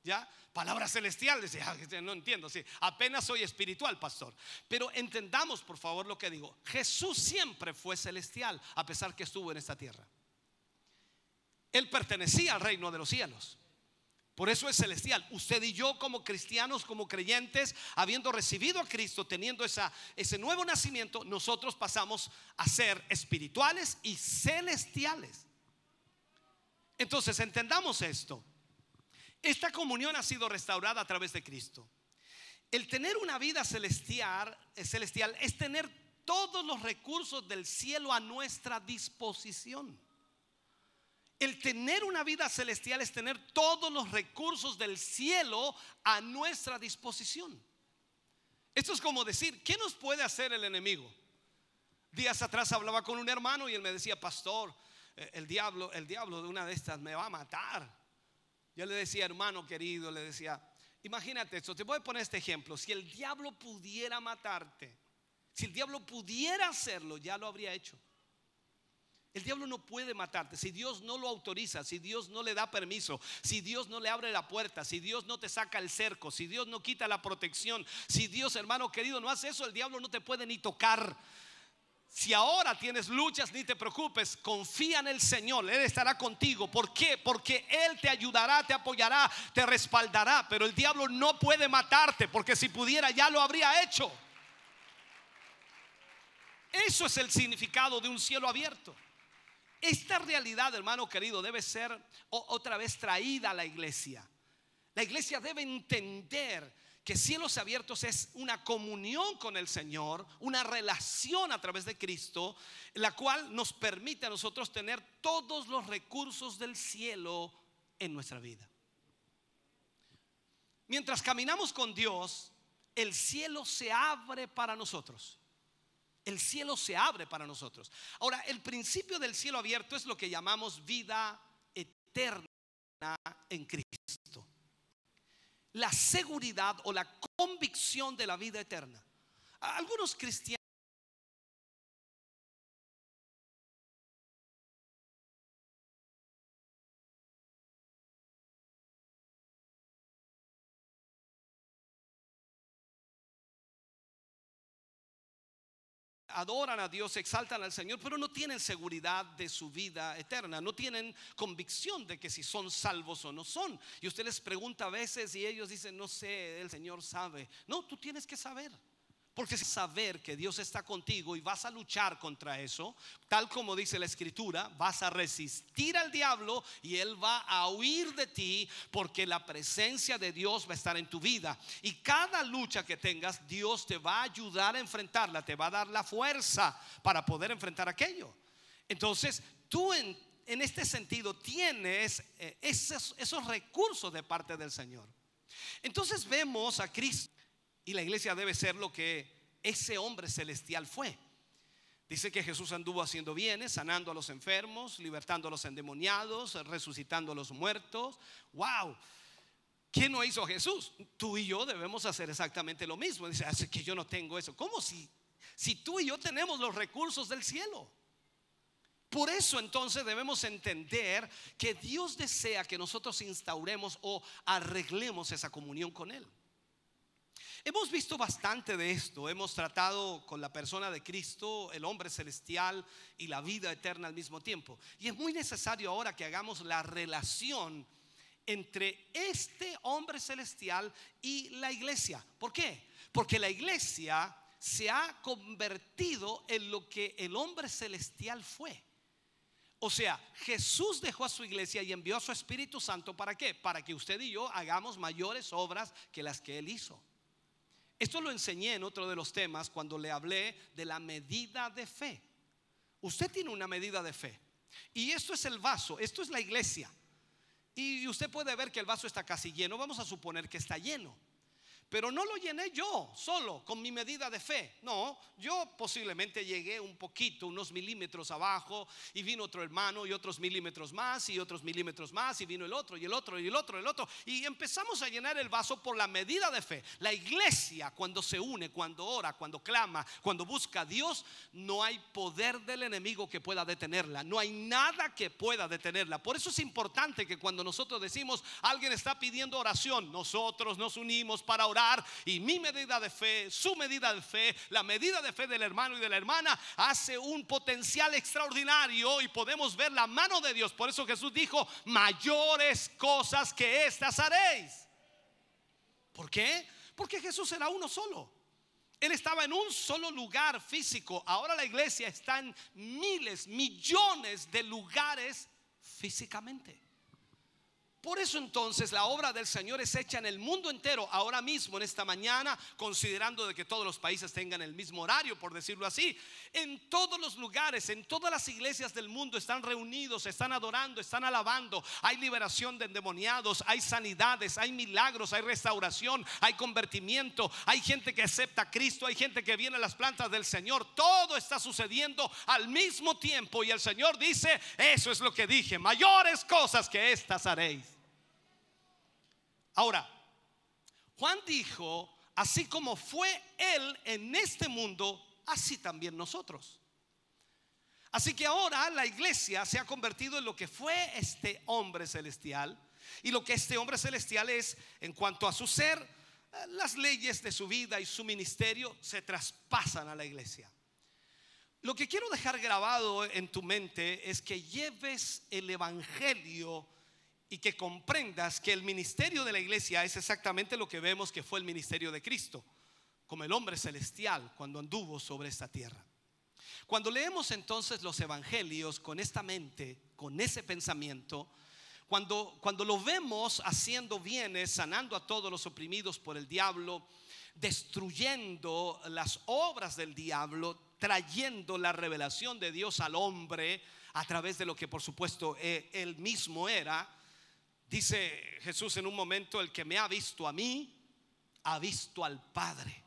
¿Ya? Palabra celestial, ah, no entiendo, sí, apenas soy espiritual, pastor. Pero entendamos, por favor, lo que digo. Jesús siempre fue celestial, a pesar que estuvo en esta tierra. Él pertenecía al reino de los cielos. Por eso es celestial. Usted y yo como cristianos, como creyentes, habiendo recibido a Cristo, teniendo esa, ese nuevo nacimiento, nosotros pasamos a ser espirituales y celestiales. Entonces, entendamos esto. Esta comunión ha sido restaurada a través de Cristo. El tener una vida celestial, celestial es tener todos los recursos del cielo a nuestra disposición. El tener una vida celestial es tener todos los recursos del cielo a nuestra disposición. Esto es como decir, ¿qué nos puede hacer el enemigo? Días atrás hablaba con un hermano y él me decía, pastor, eh, el diablo, el diablo de una de estas me va a matar. Yo le decía, hermano querido, le decía, imagínate esto, te voy a poner este ejemplo, si el diablo pudiera matarte, si el diablo pudiera hacerlo, ya lo habría hecho. El diablo no puede matarte si Dios no lo autoriza, si Dios no le da permiso, si Dios no le abre la puerta, si Dios no te saca el cerco, si Dios no quita la protección, si Dios, hermano querido, no hace eso, el diablo no te puede ni tocar. Si ahora tienes luchas, ni te preocupes, confía en el Señor, Él estará contigo. ¿Por qué? Porque Él te ayudará, te apoyará, te respaldará. Pero el diablo no puede matarte, porque si pudiera ya lo habría hecho. Eso es el significado de un cielo abierto. Esta realidad, hermano querido, debe ser otra vez traída a la iglesia. La iglesia debe entender que cielos abiertos es una comunión con el Señor, una relación a través de Cristo, la cual nos permite a nosotros tener todos los recursos del cielo en nuestra vida. Mientras caminamos con Dios, el cielo se abre para nosotros el cielo se abre para nosotros. Ahora, el principio del cielo abierto es lo que llamamos vida eterna en Cristo. La seguridad o la convicción de la vida eterna. Algunos cristianos adoran a Dios, exaltan al Señor, pero no tienen seguridad de su vida eterna, no tienen convicción de que si son salvos o no son. Y usted les pregunta a veces y ellos dicen, no sé, el Señor sabe. No, tú tienes que saber. Porque saber que Dios está contigo y vas a luchar contra eso, tal como dice la escritura, vas a resistir al diablo y él va a huir de ti porque la presencia de Dios va a estar en tu vida. Y cada lucha que tengas, Dios te va a ayudar a enfrentarla, te va a dar la fuerza para poder enfrentar aquello. Entonces, tú en, este sentido tienes eh, esos, esos recursos de parte del Señor. Entonces vemos a Cristo y la iglesia debe ser lo que ese hombre celestial fue. Dice que Jesús anduvo haciendo bienes, sanando a los enfermos, libertando a los endemoniados, resucitando a los muertos. ¡Wow! ¿Qué no hizo Jesús? Tú y yo debemos hacer exactamente lo mismo. Dice, hace que yo no tengo eso. ¿Cómo si tú y yo tenemos los recursos del cielo? Por eso entonces debemos entender que Dios desea que nosotros instauremos o arreglemos esa comunión con Él. Hemos visto bastante de esto, hemos tratado con la persona de Cristo, el hombre celestial y la vida eterna al mismo tiempo. Y es muy necesario ahora que hagamos la relación entre este hombre celestial y la iglesia. ¿Por qué? Porque la iglesia se ha convertido en lo que el hombre celestial fue. O sea, Jesús dejó a su iglesia y envió a su Espíritu Santo para qué? Para que usted y yo hagamos mayores obras que las que él hizo. Esto lo enseñé en otro de los temas cuando le hablé de la medida de fe. Usted tiene una medida de fe. Y esto es el vaso, esto es la iglesia. Y usted puede ver que el vaso está casi lleno. Vamos a suponer que está lleno. Pero no lo llené yo solo con mi medida de fe. No, yo posiblemente llegué un poquito, unos milímetros abajo, y vino otro hermano y otros milímetros más y otros milímetros más, y vino el otro y el otro y el otro y el otro. Y empezamos a llenar el vaso por la medida de fe. La iglesia cuando se une, cuando ora, cuando clama, cuando busca a Dios, no hay poder del enemigo que pueda detenerla. No hay nada que pueda detenerla. Por eso es importante que cuando nosotros decimos, alguien está pidiendo oración, nosotros nos unimos para orar y mi medida de fe, su medida de fe, la medida de fe del hermano y de la hermana hace un potencial extraordinario y podemos ver la mano de Dios. Por eso Jesús dijo, mayores cosas que estas haréis. ¿Por qué? Porque Jesús era uno solo. Él estaba en un solo lugar físico. Ahora la iglesia está en miles, millones de lugares físicamente. Por eso entonces la obra del Señor es hecha en el mundo entero, ahora mismo, en esta mañana, considerando de que todos los países tengan el mismo horario, por decirlo así. En todos los lugares, en todas las iglesias del mundo están reunidos, están adorando, están alabando. Hay liberación de endemoniados, hay sanidades, hay milagros, hay restauración, hay convertimiento, hay gente que acepta a Cristo, hay gente que viene a las plantas del Señor. Todo está sucediendo al mismo tiempo y el Señor dice, eso es lo que dije, mayores cosas que estas haréis. Ahora, Juan dijo, así como fue Él en este mundo, así también nosotros. Así que ahora la iglesia se ha convertido en lo que fue este hombre celestial. Y lo que este hombre celestial es en cuanto a su ser, las leyes de su vida y su ministerio se traspasan a la iglesia. Lo que quiero dejar grabado en tu mente es que lleves el Evangelio y que comprendas que el ministerio de la iglesia es exactamente lo que vemos que fue el ministerio de Cristo, como el hombre celestial cuando anduvo sobre esta tierra. Cuando leemos entonces los evangelios con esta mente, con ese pensamiento, cuando, cuando lo vemos haciendo bienes, sanando a todos los oprimidos por el diablo, destruyendo las obras del diablo, trayendo la revelación de Dios al hombre a través de lo que por supuesto eh, él mismo era, Dice Jesús en un momento, el que me ha visto a mí, ha visto al Padre.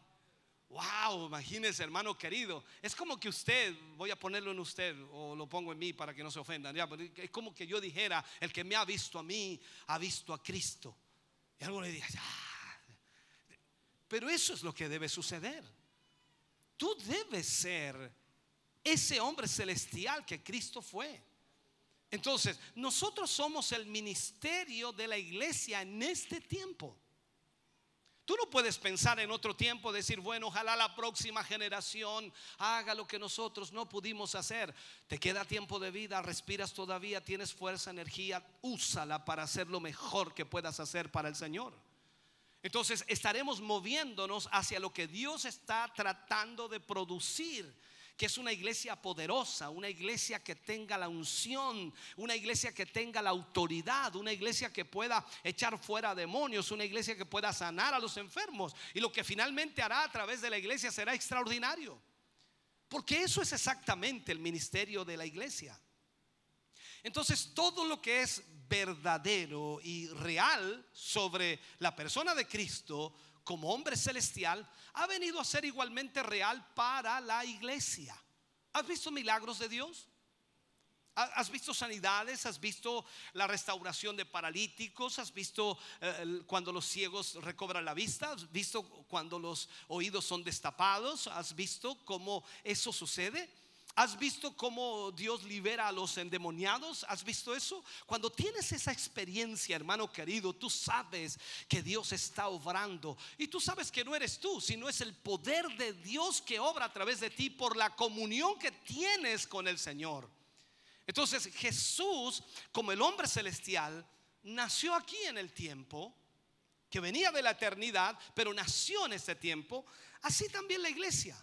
Wow, imagínese hermano querido. Es como que usted, voy a ponerlo en usted o lo pongo en mí para que no se ofendan. es como que yo dijera, el que me ha visto a mí, ha visto a Cristo. Y algo le diga, ah". pero eso es lo que debe suceder. Tú debes ser ese hombre celestial que Cristo fue. Entonces, nosotros somos el ministerio de la iglesia en este tiempo. Tú no puedes pensar en otro tiempo, decir, bueno, ojalá la próxima generación haga lo que nosotros no pudimos hacer. Te queda tiempo de vida, respiras todavía, tienes fuerza, energía, úsala para hacer lo mejor que puedas hacer para el Señor. Entonces estaremos moviéndonos hacia lo que Dios está tratando de producir que es una iglesia poderosa, una iglesia que tenga la unción, una iglesia que tenga la autoridad, una iglesia que pueda echar fuera demonios, una iglesia que pueda sanar a los enfermos. Y lo que finalmente hará a través de la iglesia será extraordinario. Porque eso es exactamente el ministerio de la iglesia. Entonces, todo lo que es verdadero y real sobre la persona de Cristo como hombre celestial, ha venido a ser igualmente real para la iglesia. ¿Has visto milagros de Dios? ¿Has visto sanidades? ¿Has visto la restauración de paralíticos? ¿Has visto eh, cuando los ciegos recobran la vista? ¿Has visto cuando los oídos son destapados? ¿Has visto cómo eso sucede? ¿Has visto cómo Dios libera a los endemoniados? ¿Has visto eso? Cuando tienes esa experiencia, hermano querido, tú sabes que Dios está obrando. Y tú sabes que no eres tú, sino es el poder de Dios que obra a través de ti por la comunión que tienes con el Señor. Entonces Jesús, como el hombre celestial, nació aquí en el tiempo, que venía de la eternidad, pero nació en ese tiempo. Así también la iglesia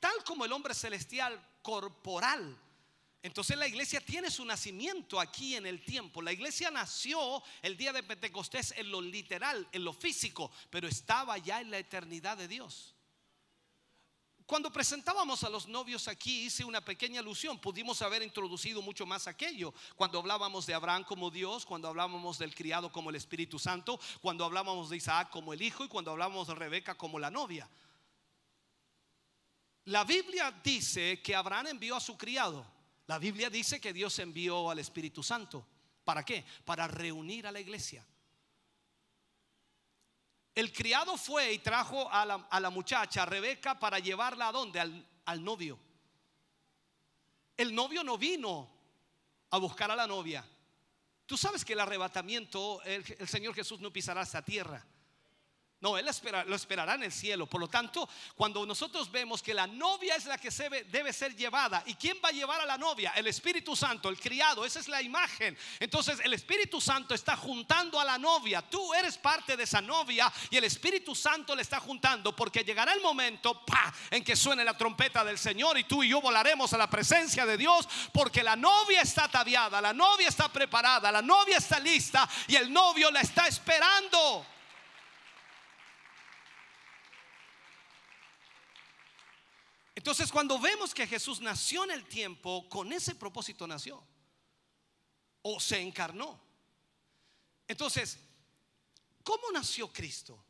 tal como el hombre celestial corporal. Entonces la iglesia tiene su nacimiento aquí en el tiempo. La iglesia nació el día de Pentecostés en lo literal, en lo físico, pero estaba ya en la eternidad de Dios. Cuando presentábamos a los novios aquí hice una pequeña alusión, pudimos haber introducido mucho más aquello, cuando hablábamos de Abraham como Dios, cuando hablábamos del criado como el Espíritu Santo, cuando hablábamos de Isaac como el hijo y cuando hablábamos de Rebeca como la novia. La Biblia dice que Abraham envió a su criado. La Biblia dice que Dios envió al Espíritu Santo. ¿Para qué? Para reunir a la iglesia. El criado fue y trajo a la, muchacha, Rebeca, para llevarla a dónde? Al, novio. El novio no vino a buscar a la novia. Tú sabes que el arrebatamiento, el, el Señor Jesús no pisará esta tierra. No, Él lo esperará en el cielo. Por lo tanto, cuando nosotros vemos que la novia es la que debe ser llevada, ¿y quién va a llevar a la novia? El Espíritu Santo, el criado, esa es la imagen. Entonces el Espíritu Santo está juntando a la novia. Tú eres parte de esa novia y el Espíritu Santo le está juntando porque llegará el momento en que suene la trompeta del Señor y tú y yo volaremos a la presencia de Dios porque la novia está ataviada, la novia está preparada, la novia está lista y el novio la está esperando. Entonces cuando vemos que Jesús nació en el tiempo, con ese propósito nació. O se encarnó. Entonces, ¿cómo nació Cristo?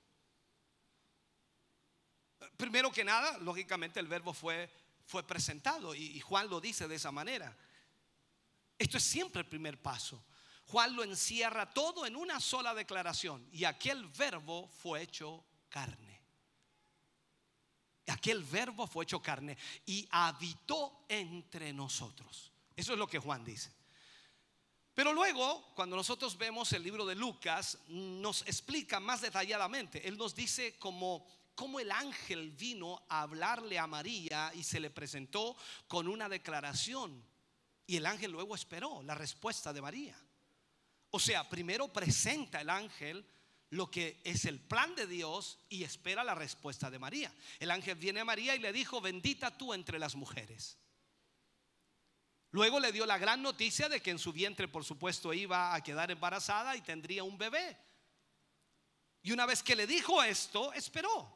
Primero que nada, lógicamente el verbo fue, fue presentado y, y Juan lo dice de esa manera. Esto es siempre el primer paso. Juan lo encierra todo en una sola declaración y aquel verbo fue hecho carne. Aquel verbo fue hecho carne y habitó entre nosotros. Eso es lo que Juan dice. Pero luego, cuando nosotros vemos el libro de Lucas, nos explica más detalladamente. Él nos dice cómo el ángel vino a hablarle a María y se le presentó con una declaración. Y el ángel luego esperó la respuesta de María. O sea, primero presenta el ángel lo que es el plan de Dios y espera la respuesta de María. El ángel viene a María y le dijo, bendita tú entre las mujeres. Luego le dio la gran noticia de que en su vientre, por supuesto, iba a quedar embarazada y tendría un bebé. Y una vez que le dijo esto, esperó.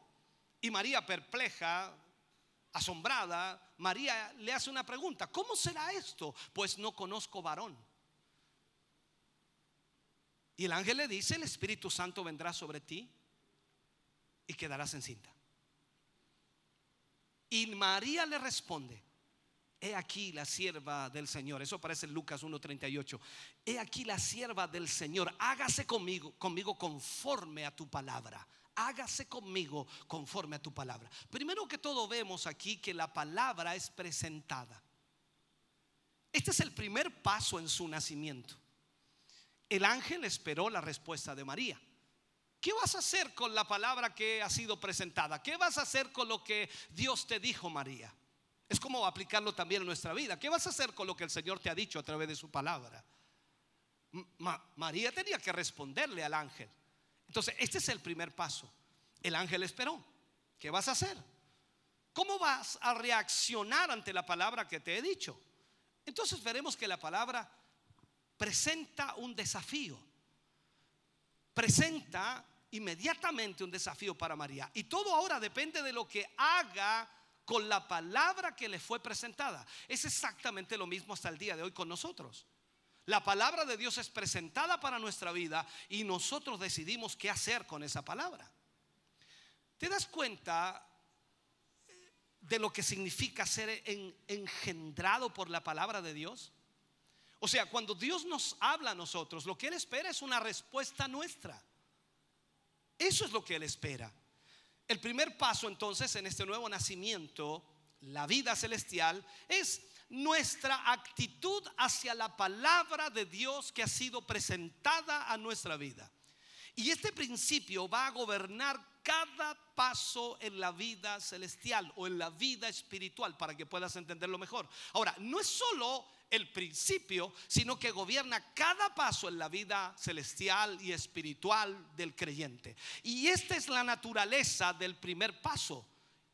Y María, perpleja, asombrada, María le hace una pregunta, ¿cómo será esto? Pues no conozco varón. Y el ángel le dice, el Espíritu Santo vendrá sobre ti y quedarás encinta. Y María le responde, he aquí la sierva del Señor. Eso aparece en Lucas 1.38. He aquí la sierva del Señor. Hágase conmigo, conmigo conforme a tu palabra. Hágase conmigo conforme a tu palabra. Primero que todo vemos aquí que la palabra es presentada. Este es el primer paso en su nacimiento. El ángel esperó la respuesta de María. ¿qué vas a hacer con la palabra que ha sido presentada? ¿Qué vas a hacer con lo que Dios te dijo, María? Es como aplicarlo también en nuestra vida. ¿Qué vas a hacer con lo que el Señor te ha dicho a través de su palabra? María tenía que responderle al ángel. Entonces, este es el primer paso. El ángel esperó. ¿Qué vas a hacer? ¿Cómo vas a reaccionar ante la palabra que te he dicho? Entonces veremos que la palabra presenta un desafío. Presenta inmediatamente un desafío para María. Y todo ahora depende de lo que haga con la palabra que le fue presentada. Es exactamente lo mismo hasta el día de hoy con nosotros. La palabra de Dios es presentada para nuestra vida y nosotros decidimos qué hacer con esa palabra. ¿Te das cuenta de lo que significa ser engendrado por la palabra de Dios? O sea, cuando Dios nos habla a nosotros, lo que Él espera es una respuesta nuestra. Eso es lo que Él espera. El primer paso entonces en este nuevo nacimiento, la vida celestial, es nuestra actitud hacia la palabra de Dios que ha sido presentada a nuestra vida. Y este principio va a gobernar cada paso en la vida celestial o en la vida espiritual para que puedas entenderlo mejor. Ahora, no es solo el principio, sino que gobierna cada paso en la vida celestial y espiritual del creyente. Y esta es la naturaleza del primer paso.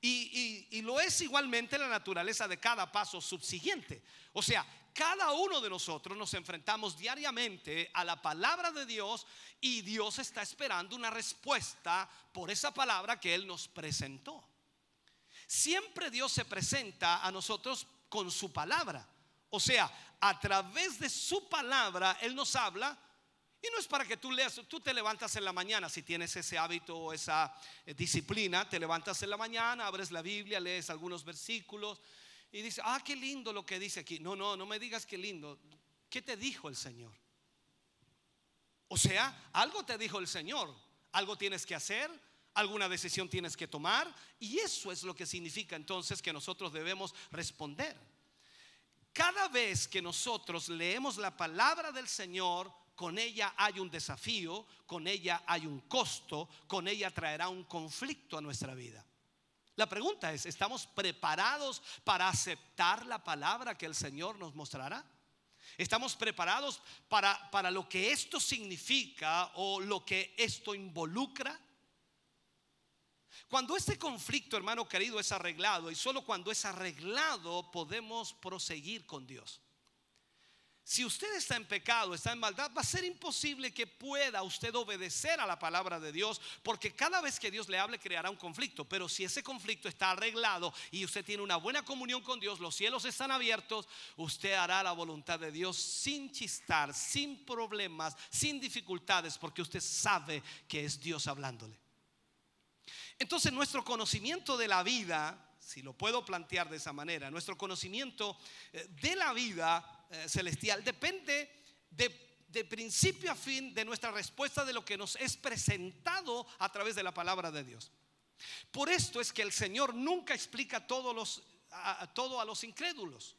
Y, lo es igualmente la naturaleza de cada paso subsiguiente. O sea, cada uno de nosotros nos enfrentamos diariamente a la palabra de Dios y Dios está esperando una respuesta por esa palabra que Él nos presentó. Siempre Dios se presenta a nosotros con su palabra. O sea, a través de su palabra Él nos habla. Y no es para que tú leas, tú te levantas en la mañana, si tienes ese hábito o esa eh, disciplina, te levantas en la mañana, abres la Biblia, lees algunos versículos y dices, ah, qué lindo lo que dice aquí. No, no, no me digas qué lindo. ¿Qué te dijo el Señor? O sea, algo te dijo el Señor, algo tienes que hacer, alguna decisión tienes que tomar y eso es lo que significa entonces que nosotros debemos responder. Cada vez que nosotros leemos la palabra del Señor, con ella hay un desafío, con ella hay un costo, con ella traerá un conflicto a nuestra vida. La pregunta es, ¿estamos preparados para aceptar la palabra que el Señor nos mostrará? ¿Estamos preparados para, para lo que esto significa o lo que esto involucra? Cuando este conflicto, hermano querido, es arreglado y solo cuando es arreglado podemos proseguir con Dios. Si usted está en pecado, está en maldad, va a ser imposible que pueda usted obedecer a la palabra de Dios, porque cada vez que Dios le hable creará un conflicto. Pero si ese conflicto está arreglado y usted tiene una buena comunión con Dios, los cielos están abiertos, usted hará la voluntad de Dios sin chistar, sin problemas, sin dificultades, porque usted sabe que es Dios hablándole. Entonces nuestro conocimiento de la vida, si lo puedo plantear de esa manera, nuestro conocimiento eh, de la vida eh, celestial depende de, principio a fin de nuestra respuesta de lo que nos es presentado a través de la palabra de Dios. Por esto es que el Señor nunca explica todos los, todo a los incrédulos.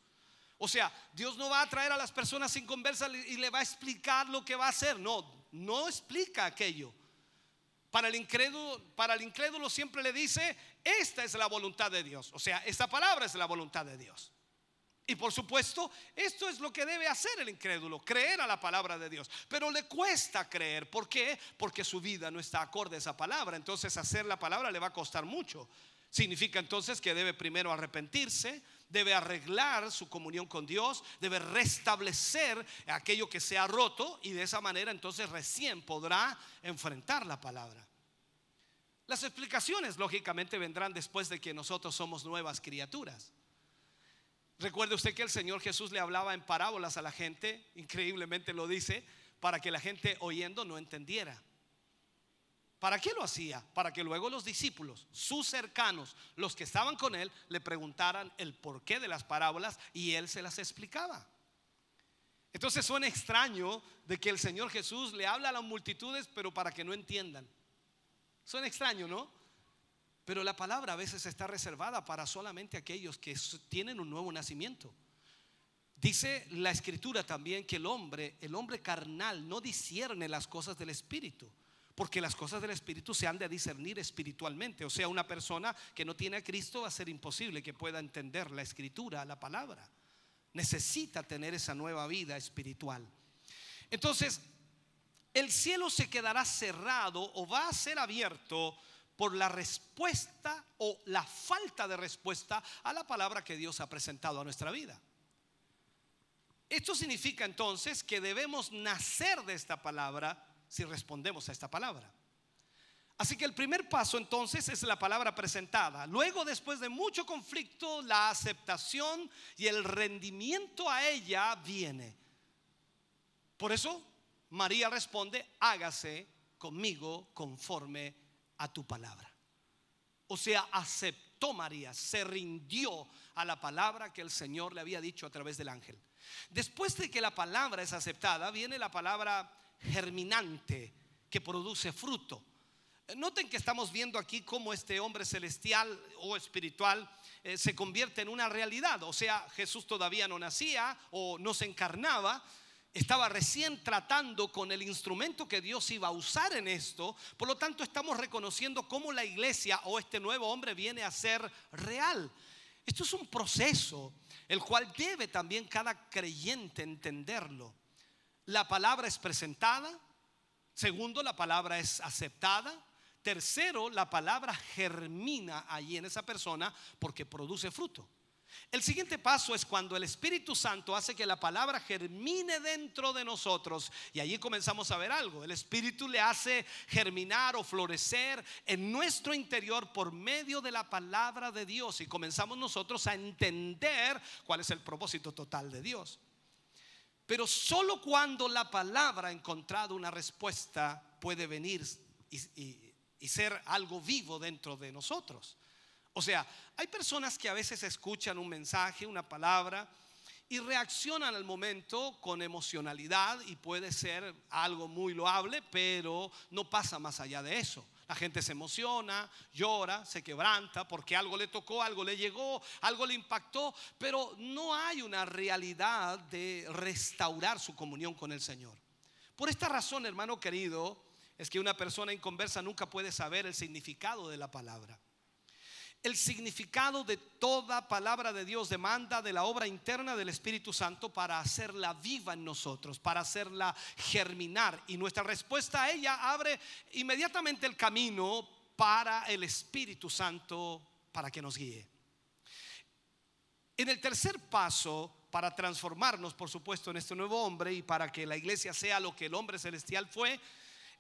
O sea, Dios no va a traer a las personas sin conversa y le va a explicar lo que va a hacer. No, no explica aquello. Para el incrédulo, para el incrédulo siempre le dice, esta es la voluntad de Dios. O sea, esta palabra es la voluntad de Dios. Y por supuesto, esto es lo que debe hacer el incrédulo, creer a la palabra de Dios. Pero le cuesta creer. ¿Por qué? Porque su vida no está acorde a esa palabra. Entonces hacer la palabra le va a costar mucho. Significa entonces que debe primero arrepentirse, debe arreglar su comunión con Dios, debe restablecer aquello que se ha roto y de esa manera entonces recién podrá enfrentar la palabra. Las explicaciones lógicamente vendrán después de que nosotros somos nuevas criaturas. Recuerde usted que el Señor Jesús le hablaba en parábolas a la gente, increíblemente lo dice, para que la gente oyendo no entendiera. ¿Para qué lo hacía? Para que luego los discípulos, sus cercanos, los que estaban con él, le preguntaran el porqué de las parábolas y él se las explicaba. Entonces suena extraño de que el Señor Jesús le habla a las multitudes, pero para que no entiendan. Suena extraño, ¿no? Pero la palabra a veces está reservada para solamente aquellos que tienen un nuevo nacimiento. Dice la escritura también que el hombre, el hombre carnal, no discierne las cosas del espíritu. Porque las cosas del Espíritu se han de discernir espiritualmente. O sea, una persona que no tiene a Cristo va a ser imposible que pueda entender la escritura, la palabra. Necesita tener esa nueva vida espiritual. Entonces, el cielo se quedará cerrado o va a ser abierto por la respuesta o la falta de respuesta a la palabra que Dios ha presentado a nuestra vida. Esto significa entonces que debemos nacer de esta palabra si respondemos a esta palabra. Así que el primer paso entonces es la palabra presentada. Luego, después de mucho conflicto, la aceptación y el rendimiento a ella viene. Por eso María responde, hágase conmigo conforme a tu palabra. O sea, aceptó María, se rindió a la palabra que el Señor le había dicho a través del ángel. Después de que la palabra es aceptada, viene la palabra germinante que produce fruto. Noten que estamos viendo aquí cómo este hombre celestial o espiritual eh, se convierte en una realidad. O sea, Jesús todavía no nacía o no se encarnaba, estaba recién tratando con el instrumento que Dios iba a usar en esto. Por lo tanto, estamos reconociendo cómo la iglesia o este nuevo hombre viene a ser real. Esto es un proceso el cual debe también cada creyente entenderlo. La palabra es presentada. Segundo, la palabra es aceptada. Tercero, la palabra germina allí en esa persona porque produce fruto. El siguiente paso es cuando el Espíritu Santo hace que la palabra germine dentro de nosotros y allí comenzamos a ver algo. El Espíritu le hace germinar o florecer en nuestro interior por medio de la palabra de Dios y comenzamos nosotros a entender cuál es el propósito total de Dios. Pero solo cuando la palabra ha encontrado una respuesta puede venir y, y ser algo vivo dentro de nosotros. O sea, hay personas que a veces escuchan un mensaje, una palabra, y reaccionan al momento con emocionalidad y puede ser algo muy loable, pero no pasa más allá de eso. La gente se emociona, llora, se quebranta porque algo le tocó, algo le llegó, algo le impactó, pero no hay una realidad de restaurar su comunión con el Señor. Por esta razón, hermano querido, es que una persona inconversa nunca puede saber el significado de la palabra. El significado de toda palabra de Dios demanda de la obra interna del Espíritu Santo para hacerla viva en nosotros, para hacerla germinar. Y nuestra respuesta a ella abre inmediatamente el camino para el Espíritu Santo para que nos guíe. En el tercer paso, para transformarnos, por supuesto, en este nuevo hombre y para que la iglesia sea lo que el hombre celestial fue,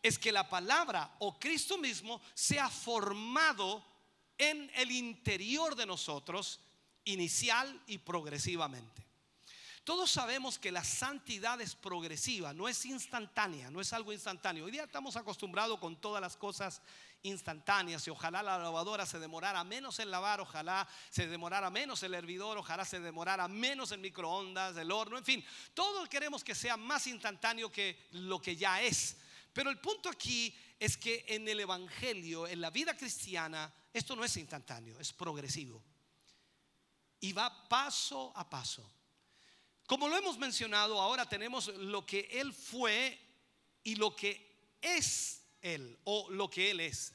es que la palabra o Cristo mismo sea formado en el interior de nosotros, inicial y progresivamente. Todos sabemos que la santidad es progresiva, no es instantánea, no es algo instantáneo. Hoy día estamos acostumbrados con todas las cosas instantáneas y ojalá la lavadora se demorara menos en lavar, ojalá se demorara menos el hervidor, ojalá se demorara menos el microondas, el horno, en fin, todos queremos que sea más instantáneo que lo que ya es. Pero el punto aquí es que en el Evangelio, en la vida cristiana, esto no es instantáneo, es progresivo. Y va paso a paso. Como lo hemos mencionado, ahora tenemos lo que Él fue y lo que es Él o lo que Él es.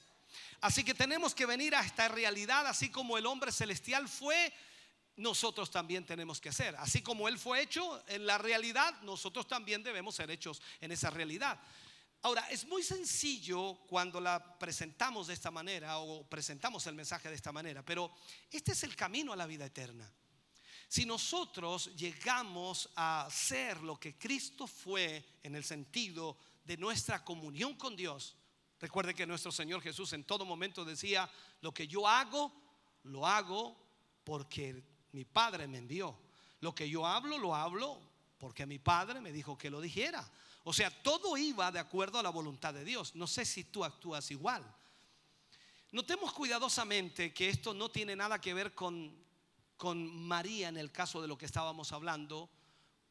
Así que tenemos que venir a esta realidad, así como el hombre celestial fue, nosotros también tenemos que ser. Así como Él fue hecho en la realidad, nosotros también debemos ser hechos en esa realidad. Ahora, es muy sencillo cuando la presentamos de esta manera o presentamos el mensaje de esta manera, pero este es el camino a la vida eterna. Si nosotros llegamos a ser lo que Cristo fue en el sentido de nuestra comunión con Dios, recuerde que nuestro Señor Jesús en todo momento decía, lo que yo hago, lo hago porque mi Padre me envió. Lo que yo hablo, lo hablo porque mi Padre me dijo que lo dijera. O sea, todo iba de acuerdo a la voluntad de Dios. No sé si tú actúas igual. Notemos cuidadosamente que esto no tiene nada que ver con, con María en el caso de lo que estábamos hablando,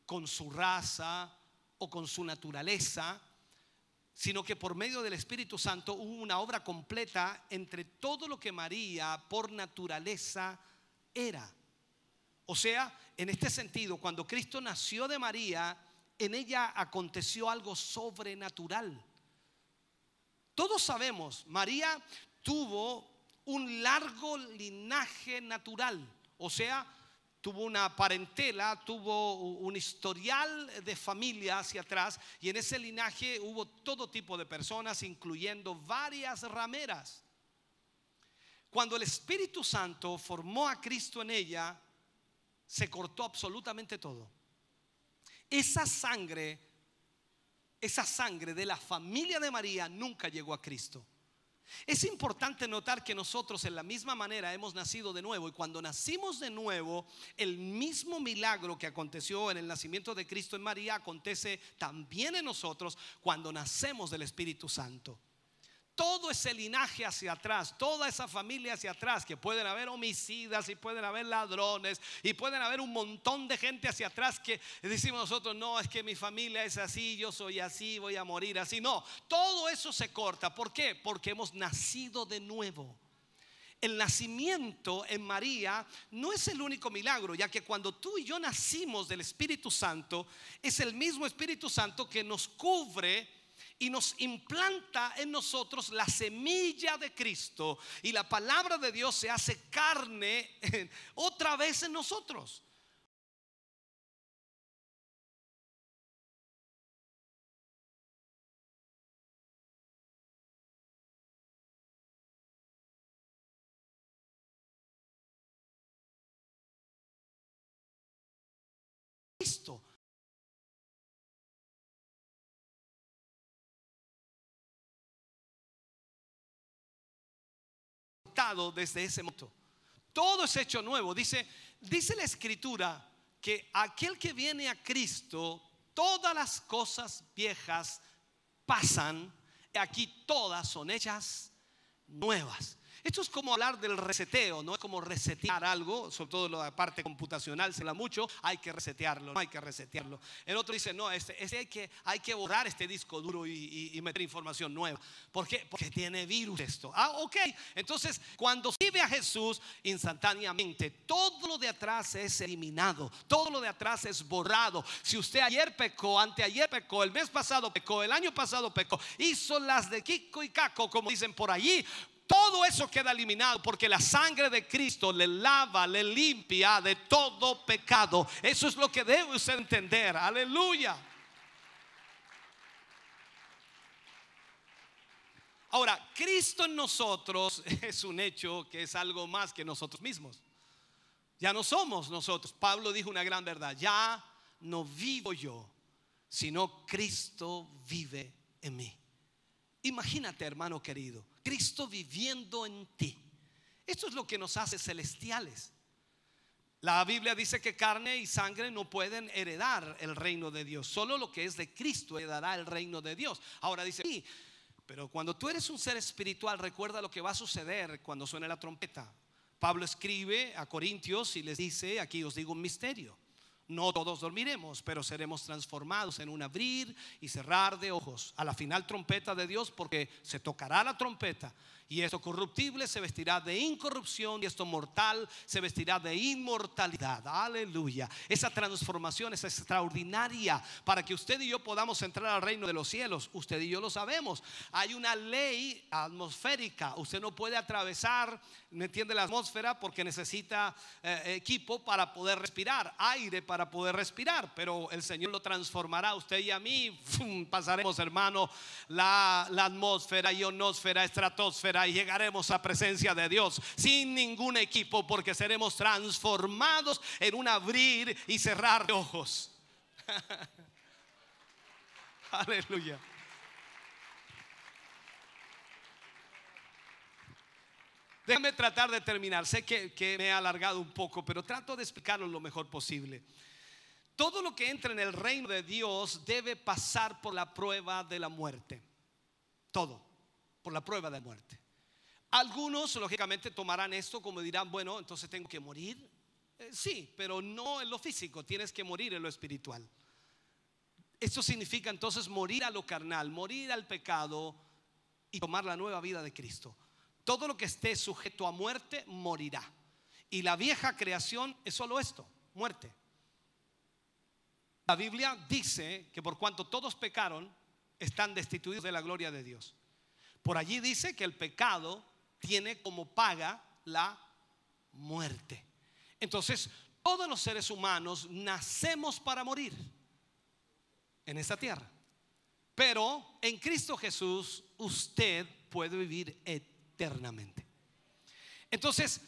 con su raza o con su naturaleza, sino que por medio del Espíritu Santo hubo una obra completa entre todo lo que María por naturaleza era. O sea, en este sentido, cuando Cristo nació de María, en ella aconteció algo sobrenatural. Todos sabemos, María tuvo un largo linaje natural, o sea, tuvo una parentela, tuvo un historial de familia hacia atrás y en ese linaje hubo todo tipo de personas, incluyendo varias rameras. Cuando el Espíritu Santo formó a Cristo en ella, se cortó absolutamente todo. Esa sangre, esa sangre de la familia de María nunca llegó a Cristo. Es importante notar que nosotros en la misma manera hemos nacido de nuevo y cuando nacimos de nuevo, el mismo milagro que aconteció en el nacimiento de Cristo en María acontece también en nosotros cuando nacemos del Espíritu Santo todo ese linaje hacia atrás, toda esa familia hacia atrás, que pueden haber homicidas y pueden haber ladrones y pueden haber un montón de gente hacia atrás que decimos nosotros, no, es que mi familia es así, yo soy así, voy a morir así. No, todo eso se corta. ¿Por qué? Porque hemos nacido de nuevo. El nacimiento en María no es el único milagro, ya que cuando tú y yo nacimos del Espíritu Santo, es el mismo Espíritu Santo que nos cubre y nos implanta en nosotros la semilla de Cristo y la palabra de Dios se hace carne otra vez en nosotros. Desde ese momento. Todo es hecho nuevo. Dice, dice la escritura que aquel que viene a Cristo, todas las cosas viejas pasan, aquí todas son hechas nuevas. Esto es como hablar del reseteo, no es como resetear algo, sobre todo la parte computacional se la mucho, hay que resetearlo, no hay que resetearlo. El otro dice, no, este, este hay, que, hay que borrar este disco duro y, meter información nueva. ¿Por qué? Porque tiene virus esto. Ah, ok. Entonces, cuando vive a Jesús, instantáneamente, todo lo de atrás es eliminado, todo lo de atrás es borrado. Si usted ayer pecó, anteayer pecó, el mes pasado pecó, el año pasado pecó, hizo las de Kiko y Caco, como dicen por allí, todo eso queda eliminado porque la sangre de Cristo le lava, le limpia de todo pecado. Eso es lo que debe usted entender. Aleluya. Ahora, Cristo en nosotros es un hecho que es algo más que nosotros mismos. Ya no somos nosotros. Pablo dijo una gran verdad. Ya no vivo yo, sino Cristo vive en mí. Imagínate, hermano querido, Cristo viviendo en ti. Esto es lo que nos hace celestiales. La Biblia dice que carne y sangre no pueden heredar el reino de Dios. Solo lo que es de Cristo heredará el reino de Dios. Ahora dice, sí, pero cuando tú eres un ser espiritual, recuerda lo que va a suceder cuando suene la trompeta. Pablo escribe a Corintios y les dice, aquí os digo un misterio. No todos dormiremos, pero seremos transformados en un abrir y cerrar de ojos a la final trompeta de Dios, porque se tocará la trompeta y esto corruptible se vestirá de incorrupción y esto mortal se vestirá de inmortalidad. Aleluya. Esa transformación es extraordinaria para que usted y yo podamos entrar al reino de los cielos. Usted y yo lo sabemos. Hay una ley atmosférica. Usted no puede atravesar, ¿no entiende la atmósfera? Porque necesita eh, equipo para poder respirar, aire para poder respirar. Pero el Señor lo transformará. Usted y a mí pasaremos, hermano, la, la atmósfera, ionosfera, estratosfera y llegaremos a presencia de Dios sin ningún equipo porque seremos transformados en un abrir y cerrar de ojos. Aleluya. Déjame tratar de terminar. Sé que, que, me he alargado un poco, pero trato de explicarlo lo mejor posible. Todo lo que entra en el reino de Dios debe pasar por la prueba de la muerte. Todo, por la prueba de muerte. Algunos, lógicamente, tomarán esto como dirán, bueno, entonces tengo que morir. Eh, sí, pero no en lo físico, tienes que morir en lo espiritual. Esto significa entonces morir a lo carnal, morir al pecado y tomar la nueva vida de Cristo. Todo lo que esté sujeto a muerte morirá. Y la vieja creación es solo esto, muerte. La Biblia dice que por cuanto todos pecaron, están destituidos de la gloria de Dios. Por allí dice que el pecado tiene como paga la muerte. Entonces, todos los seres humanos nacemos para morir en esta tierra. Pero en Cristo Jesús usted puede vivir eternamente. Entonces,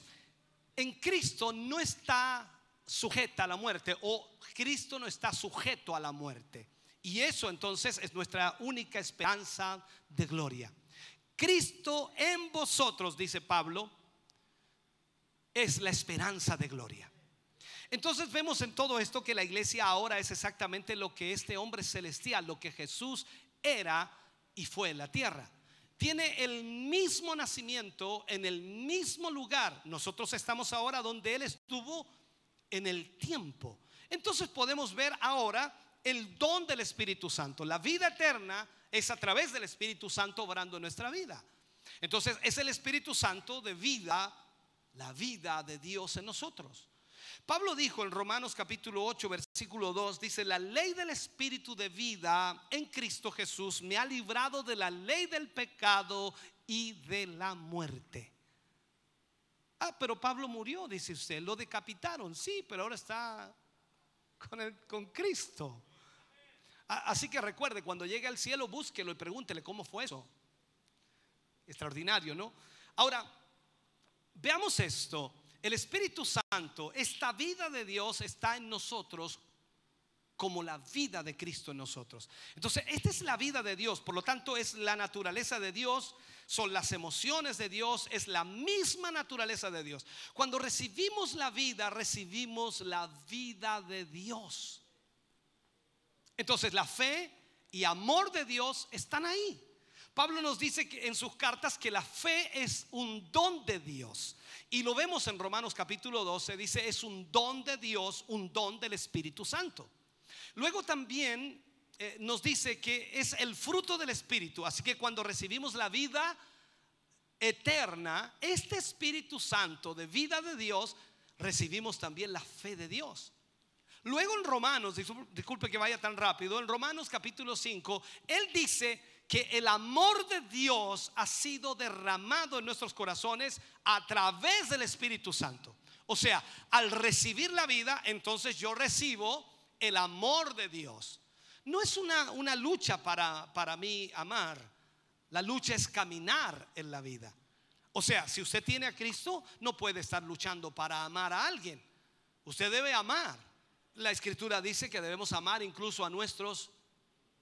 en Cristo no está sujeta a la muerte o Cristo no está sujeto a la muerte. Y eso entonces es nuestra única esperanza de gloria. Cristo en vosotros, dice Pablo, es la esperanza de gloria. Entonces vemos en todo esto que la iglesia ahora es exactamente lo que este hombre celestial, lo que Jesús era y fue en la tierra. Tiene el mismo nacimiento en el mismo lugar. Nosotros estamos ahora donde Él estuvo en el tiempo. Entonces podemos ver ahora el don del Espíritu Santo. La vida eterna es a través del Espíritu Santo obrando en nuestra vida. Entonces es el Espíritu Santo de vida, la vida de Dios en nosotros. Pablo dijo en Romanos capítulo 8, versículo 2, dice, la ley del Espíritu de vida en Cristo Jesús me ha librado de la ley del pecado y de la muerte. Ah, pero Pablo murió, dice usted, lo decapitaron, sí, pero ahora está con, con Cristo. Así que recuerde, cuando llegue al cielo, búsquelo y pregúntele cómo fue eso. Extraordinario, ¿no? Ahora, veamos esto el Espíritu Santo, esta vida de Dios está en nosotros como la vida de Cristo en nosotros. Entonces, esta es la vida de Dios, por lo tanto es la naturaleza de Dios, son las emociones de Dios, es la misma naturaleza de Dios. Cuando recibimos la vida, recibimos la vida de Dios. Entonces, la fe y amor de Dios están ahí. Pablo nos dice que en sus cartas que la fe es un don de Dios. Y lo vemos en Romanos capítulo 12, dice, es un don de Dios, un don del Espíritu Santo. Luego también eh, nos dice que es el fruto del Espíritu. Así que cuando recibimos la vida eterna, este Espíritu Santo de vida de Dios, recibimos también la fe de Dios. Luego en Romanos, disculpe que vaya tan rápido, en Romanos capítulo 5, él dice que el amor de Dios ha sido derramado en nuestros corazones a través del Espíritu Santo. O sea, al recibir la vida, entonces yo recibo el amor de Dios. No es una, una lucha para, para mí amar, la lucha es caminar en la vida. O sea, si usted tiene a Cristo, no puede estar luchando para amar a alguien. Usted debe amar. La escritura dice que debemos amar incluso a nuestros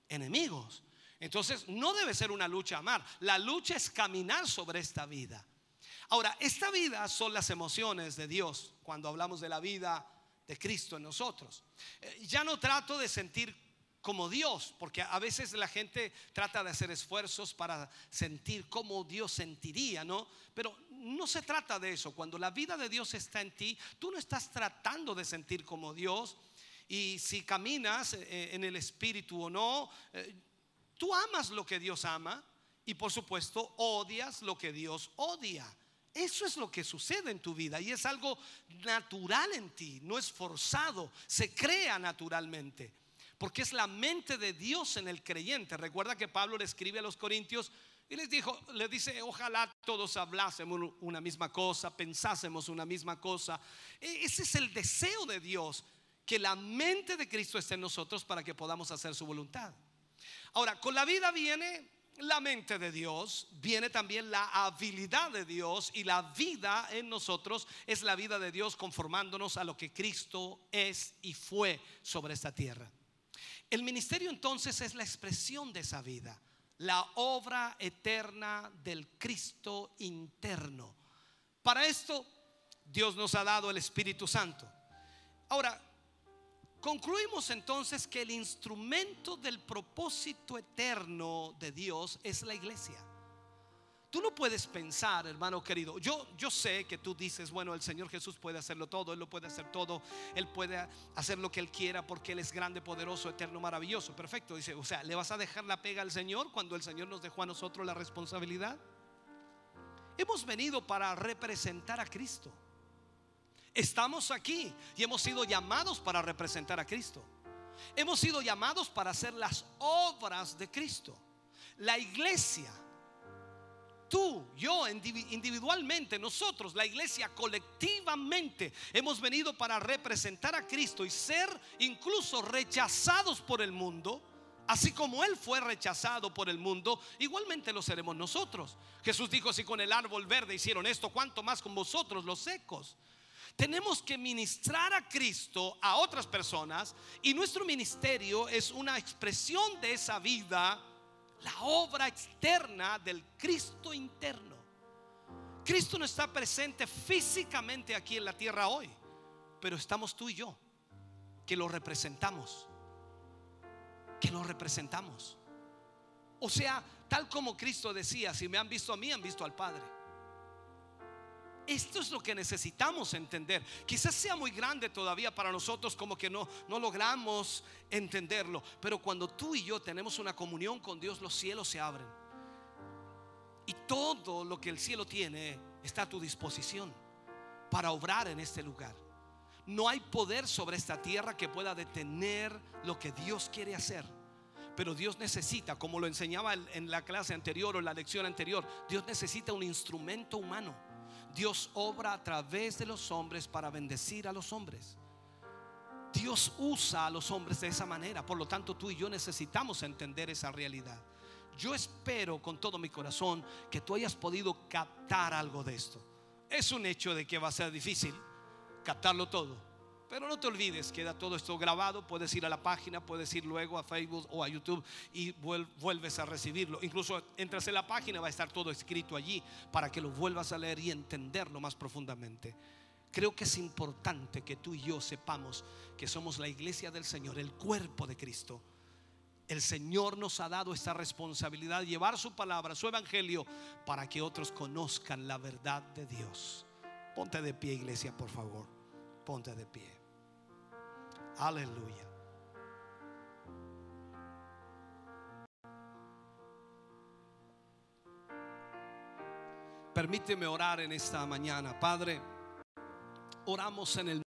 enemigos. Entonces, no debe ser una lucha amar. La lucha es caminar sobre esta vida. Ahora, esta vida son las emociones de Dios cuando hablamos de la vida de Cristo en nosotros. Eh, ya no trato de sentir como Dios, porque a veces la gente trata de hacer esfuerzos para sentir como Dios sentiría, ¿no? Pero no se trata de eso. Cuando la vida de Dios está en ti, tú no estás tratando de sentir como Dios. Y si caminas eh, en el Espíritu o no, eh, Tú amas lo que Dios ama y por supuesto odias lo que Dios odia. Eso es lo que sucede en tu vida y es algo natural en ti, no es forzado, se crea naturalmente. Porque es la mente de Dios en el creyente. Recuerda que Pablo le escribe a los corintios y les dijo, le dice, ojalá todos hablásemos una misma cosa, pensásemos una misma cosa. E, ese es el deseo de Dios, que la mente de Cristo esté en nosotros para que podamos hacer su voluntad. Ahora, con la vida viene la mente de Dios, viene también la habilidad de Dios y la vida en nosotros es la vida de Dios conformándonos a lo que Cristo es y fue sobre esta tierra. El ministerio entonces es la expresión de esa vida, la obra eterna del Cristo interno. Para esto Dios nos ha dado el Espíritu Santo. Ahora, Concluimos entonces que el instrumento del propósito eterno de Dios es la iglesia. Tú no puedes pensar, hermano querido, yo, yo sé que tú dices, bueno, el Señor Jesús puede hacerlo todo, Él lo puede hacer todo, Él puede hacer lo que Él quiera porque Él es grande, poderoso, eterno, maravilloso. Perfecto, dice, o sea, ¿le vas a dejar la pega al Señor cuando el Señor nos dejó a nosotros la responsabilidad? Hemos venido para representar a Cristo. Estamos aquí y hemos sido llamados para representar a Cristo. Hemos sido llamados para hacer las obras de Cristo. La iglesia tú, yo individualmente, nosotros, la iglesia colectivamente, hemos venido para representar a Cristo y ser incluso rechazados por el mundo, así como Él fue rechazado por el mundo, igualmente lo seremos nosotros. Jesús dijo, si con el árbol verde hicieron esto, ¿cuánto más con vosotros los secos? Tenemos que ministrar a Cristo a otras personas y nuestro ministerio es una expresión de esa vida la obra externa del Cristo interno. Cristo no está presente físicamente aquí en la tierra hoy, pero estamos tú y yo, que lo representamos, que lo representamos. O sea, tal como Cristo decía, si me han visto a mí, han visto al Padre. Esto es lo que necesitamos entender. Quizás sea muy grande todavía para nosotros como que no, no logramos entenderlo. Pero cuando tú y yo tenemos una comunión con Dios, los cielos se abren. Y todo lo que el cielo tiene está a tu disposición para obrar en este lugar. No hay poder sobre esta tierra que pueda detener lo que Dios quiere hacer. Pero Dios necesita, como lo enseñaba en la clase anterior o en la lección anterior, Dios necesita un instrumento humano Dios obra a través de los hombres para bendecir a los hombres. Dios usa a los hombres de esa manera. Por lo tanto, tú y yo necesitamos entender esa realidad. Yo espero con todo mi corazón que tú hayas podido captar algo de esto. Es un hecho de que va a ser difícil captarlo todo. Pero no te olvides, queda todo esto grabado, puedes ir a la página, puedes ir luego a Facebook o a YouTube y vuelves a recibirlo. Incluso entras en la página, va a estar todo escrito allí para que lo vuelvas a leer y entenderlo más profundamente. Creo que es importante que tú y yo sepamos que somos la iglesia del Señor, el cuerpo de Cristo. El Señor nos ha dado esta responsabilidad de llevar su palabra, su evangelio, para que otros conozcan la verdad de Dios. Ponte de pie, iglesia, por favor. Ponte de pie. Aleluya. Permíteme orar en esta mañana. Padre, oramos en el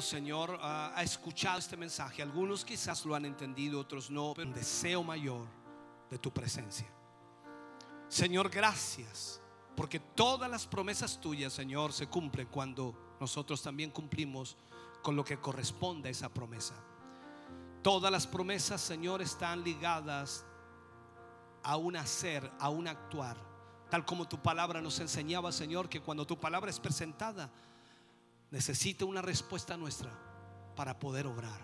Señor ha escuchado este mensaje. Algunos quizás lo han entendido, otros no, pero un deseo mayor de tu presencia. Señor, gracias, porque todas las promesas tuyas, Señor, se cumplen cuando nosotros también cumplimos con lo que corresponde a esa promesa. Todas las promesas, Señor, están ligadas a un hacer, a un actuar. Tal como tu palabra nos enseñaba, Señor, que cuando tu palabra es presentada, necesita una respuesta nuestra para poder obrar.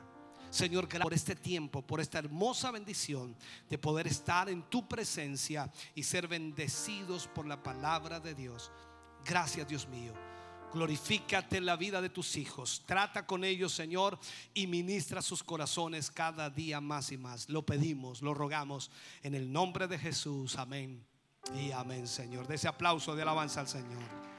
Señor, gracias por este tiempo, por esta hermosa bendición de poder estar en tu presencia y ser bendecidos por la palabra de Dios. Gracias, Dios mío. Glorifícate en la vida de tus hijos. Trata con ellos, Señor, y ministra sus corazones cada día más y más. Lo pedimos, lo rogamos en el nombre de Jesús. Amén. Y amén, Señor. De ese aplauso de alabanza al Señor.